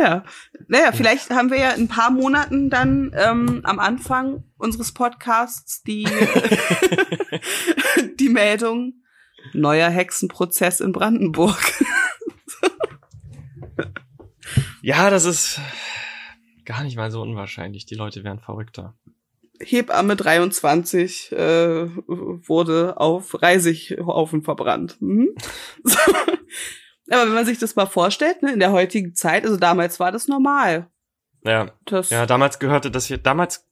Ja, naja, vielleicht haben wir ja in ein paar Monaten dann ähm, am Anfang unseres Podcasts die, die Meldung neuer Hexenprozess in Brandenburg. ja, das ist gar nicht mal so unwahrscheinlich. Die Leute wären verrückter. Hebamme 23 äh, wurde auf Reisighaufen verbrannt. Mhm. So. Aber wenn man sich das mal vorstellt, ne, in der heutigen Zeit, also damals war das normal. Ja, Das, ja, damals gehörte das hier, damals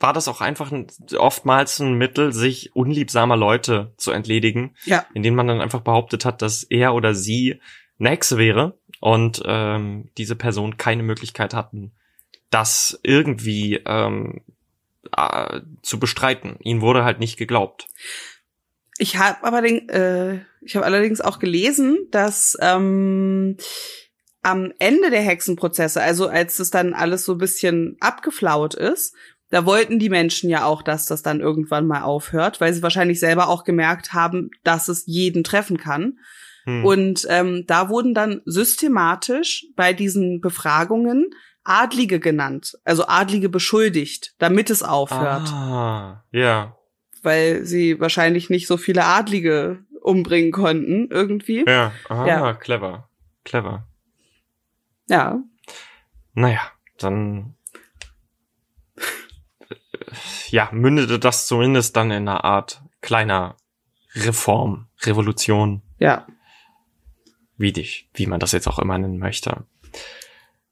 war das auch einfach ein, oftmals ein Mittel, sich unliebsamer Leute zu entledigen, ja, indem man dann einfach behauptet hat, dass er oder sie eine Hexe wäre und ähm, diese Person keine Möglichkeit hatten, das irgendwie ähm, äh, zu bestreiten. Ihnen wurde halt nicht geglaubt. Ich habe aber den, äh, ich habe allerdings auch gelesen, dass ähm, am Ende der Hexenprozesse, also als es dann alles so ein bisschen abgeflaut ist, da wollten die Menschen ja auch, dass das dann irgendwann mal aufhört, weil sie wahrscheinlich selber auch gemerkt haben, dass es jeden treffen kann. Hm. Und ähm, da wurden dann systematisch bei diesen Befragungen Adlige genannt, also Adlige beschuldigt, damit es aufhört Ah, ja. weil sie wahrscheinlich nicht so viele Adlige umbringen konnten irgendwie. Ja, ah, Ja. clever. Clever. Ja. Naja, dann ja, mündete das zumindest dann in einer Art kleiner Reform, Revolution, Ja. wie dich, wie man das jetzt auch immer nennen möchte.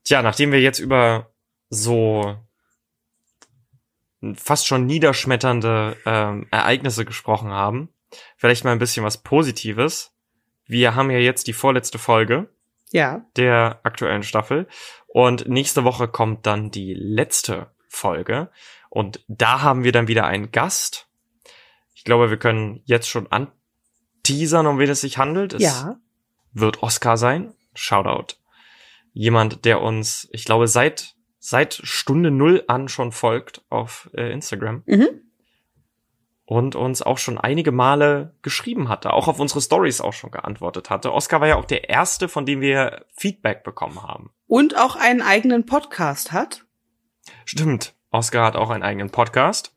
Tja, nachdem wir jetzt über so fast schon niederschmetternde ähm, Ereignisse gesprochen haben, vielleicht mal ein bisschen was Positives. Wir haben ja jetzt die vorletzte Folge Ja. der aktuellen Staffel. Und nächste Woche kommt dann die letzte Folge. Und da haben wir dann wieder einen Gast. Ich glaube, wir können jetzt schon anteasern, um wen es sich handelt. Es Ja. wird Oscar sein. Shoutout. Jemand, der uns, ich glaube, seit, seit Stunde Null an schon folgt auf äh, Instagram Mhm. und uns auch schon einige Male geschrieben hatte, auch auf unsere Stories auch schon geantwortet hatte. Oscar war ja auch der erste, von dem wir Feedback bekommen haben. Und auch einen eigenen Podcast hat. Stimmt. Oscar hat auch einen eigenen Podcast.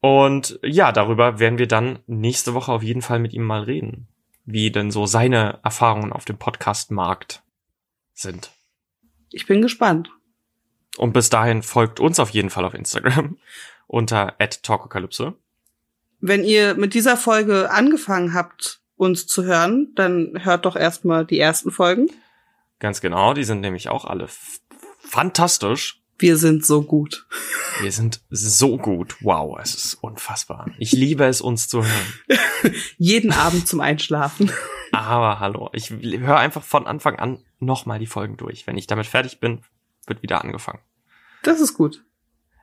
Und ja, darüber werden wir dann nächste Woche auf jeden Fall mit ihm mal reden. Wie denn so seine Erfahrungen auf dem Podcast-Markt sind. Ich bin gespannt. Und bis dahin folgt uns auf jeden Fall auf Instagram unter @talkokalypse. Wenn ihr mit dieser Folge angefangen habt, uns zu hören, dann hört doch erstmal die ersten Folgen. Ganz genau, die sind nämlich auch alle fantastisch. Wir sind so gut. Wir sind so gut. Wow, es ist unfassbar. Ich liebe es, uns zu hören. Jeden Abend zum Einschlafen. Aber hallo, ich höre einfach von Anfang an nochmal die Folgen durch. Wenn ich damit fertig bin, wird wieder angefangen. Das ist gut.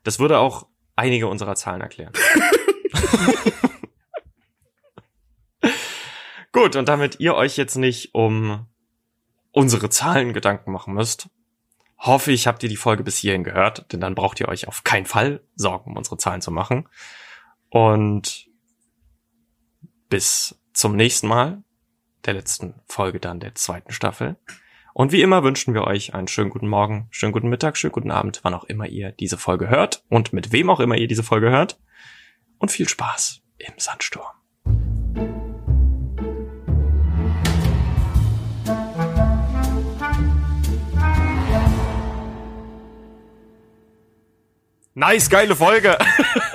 Das würde auch einige unserer Zahlen erklären. gut, und damit ihr euch jetzt nicht um unsere Zahlen Gedanken machen müsst, hoffe ich, habt ihr die Folge bis hierhin gehört, denn dann braucht ihr euch auf keinen Fall Sorgen um unsere Zahlen zu machen. Und bis zum nächsten Mal, der letzten Folge dann der zweiten Staffel. Und wie immer wünschen wir euch einen schönen guten Morgen, schönen guten Mittag, schönen guten Abend, wann auch immer ihr diese Folge hört und mit wem auch immer ihr diese Folge hört. Und viel Spaß im Sandsturm. Nice, geile Folge.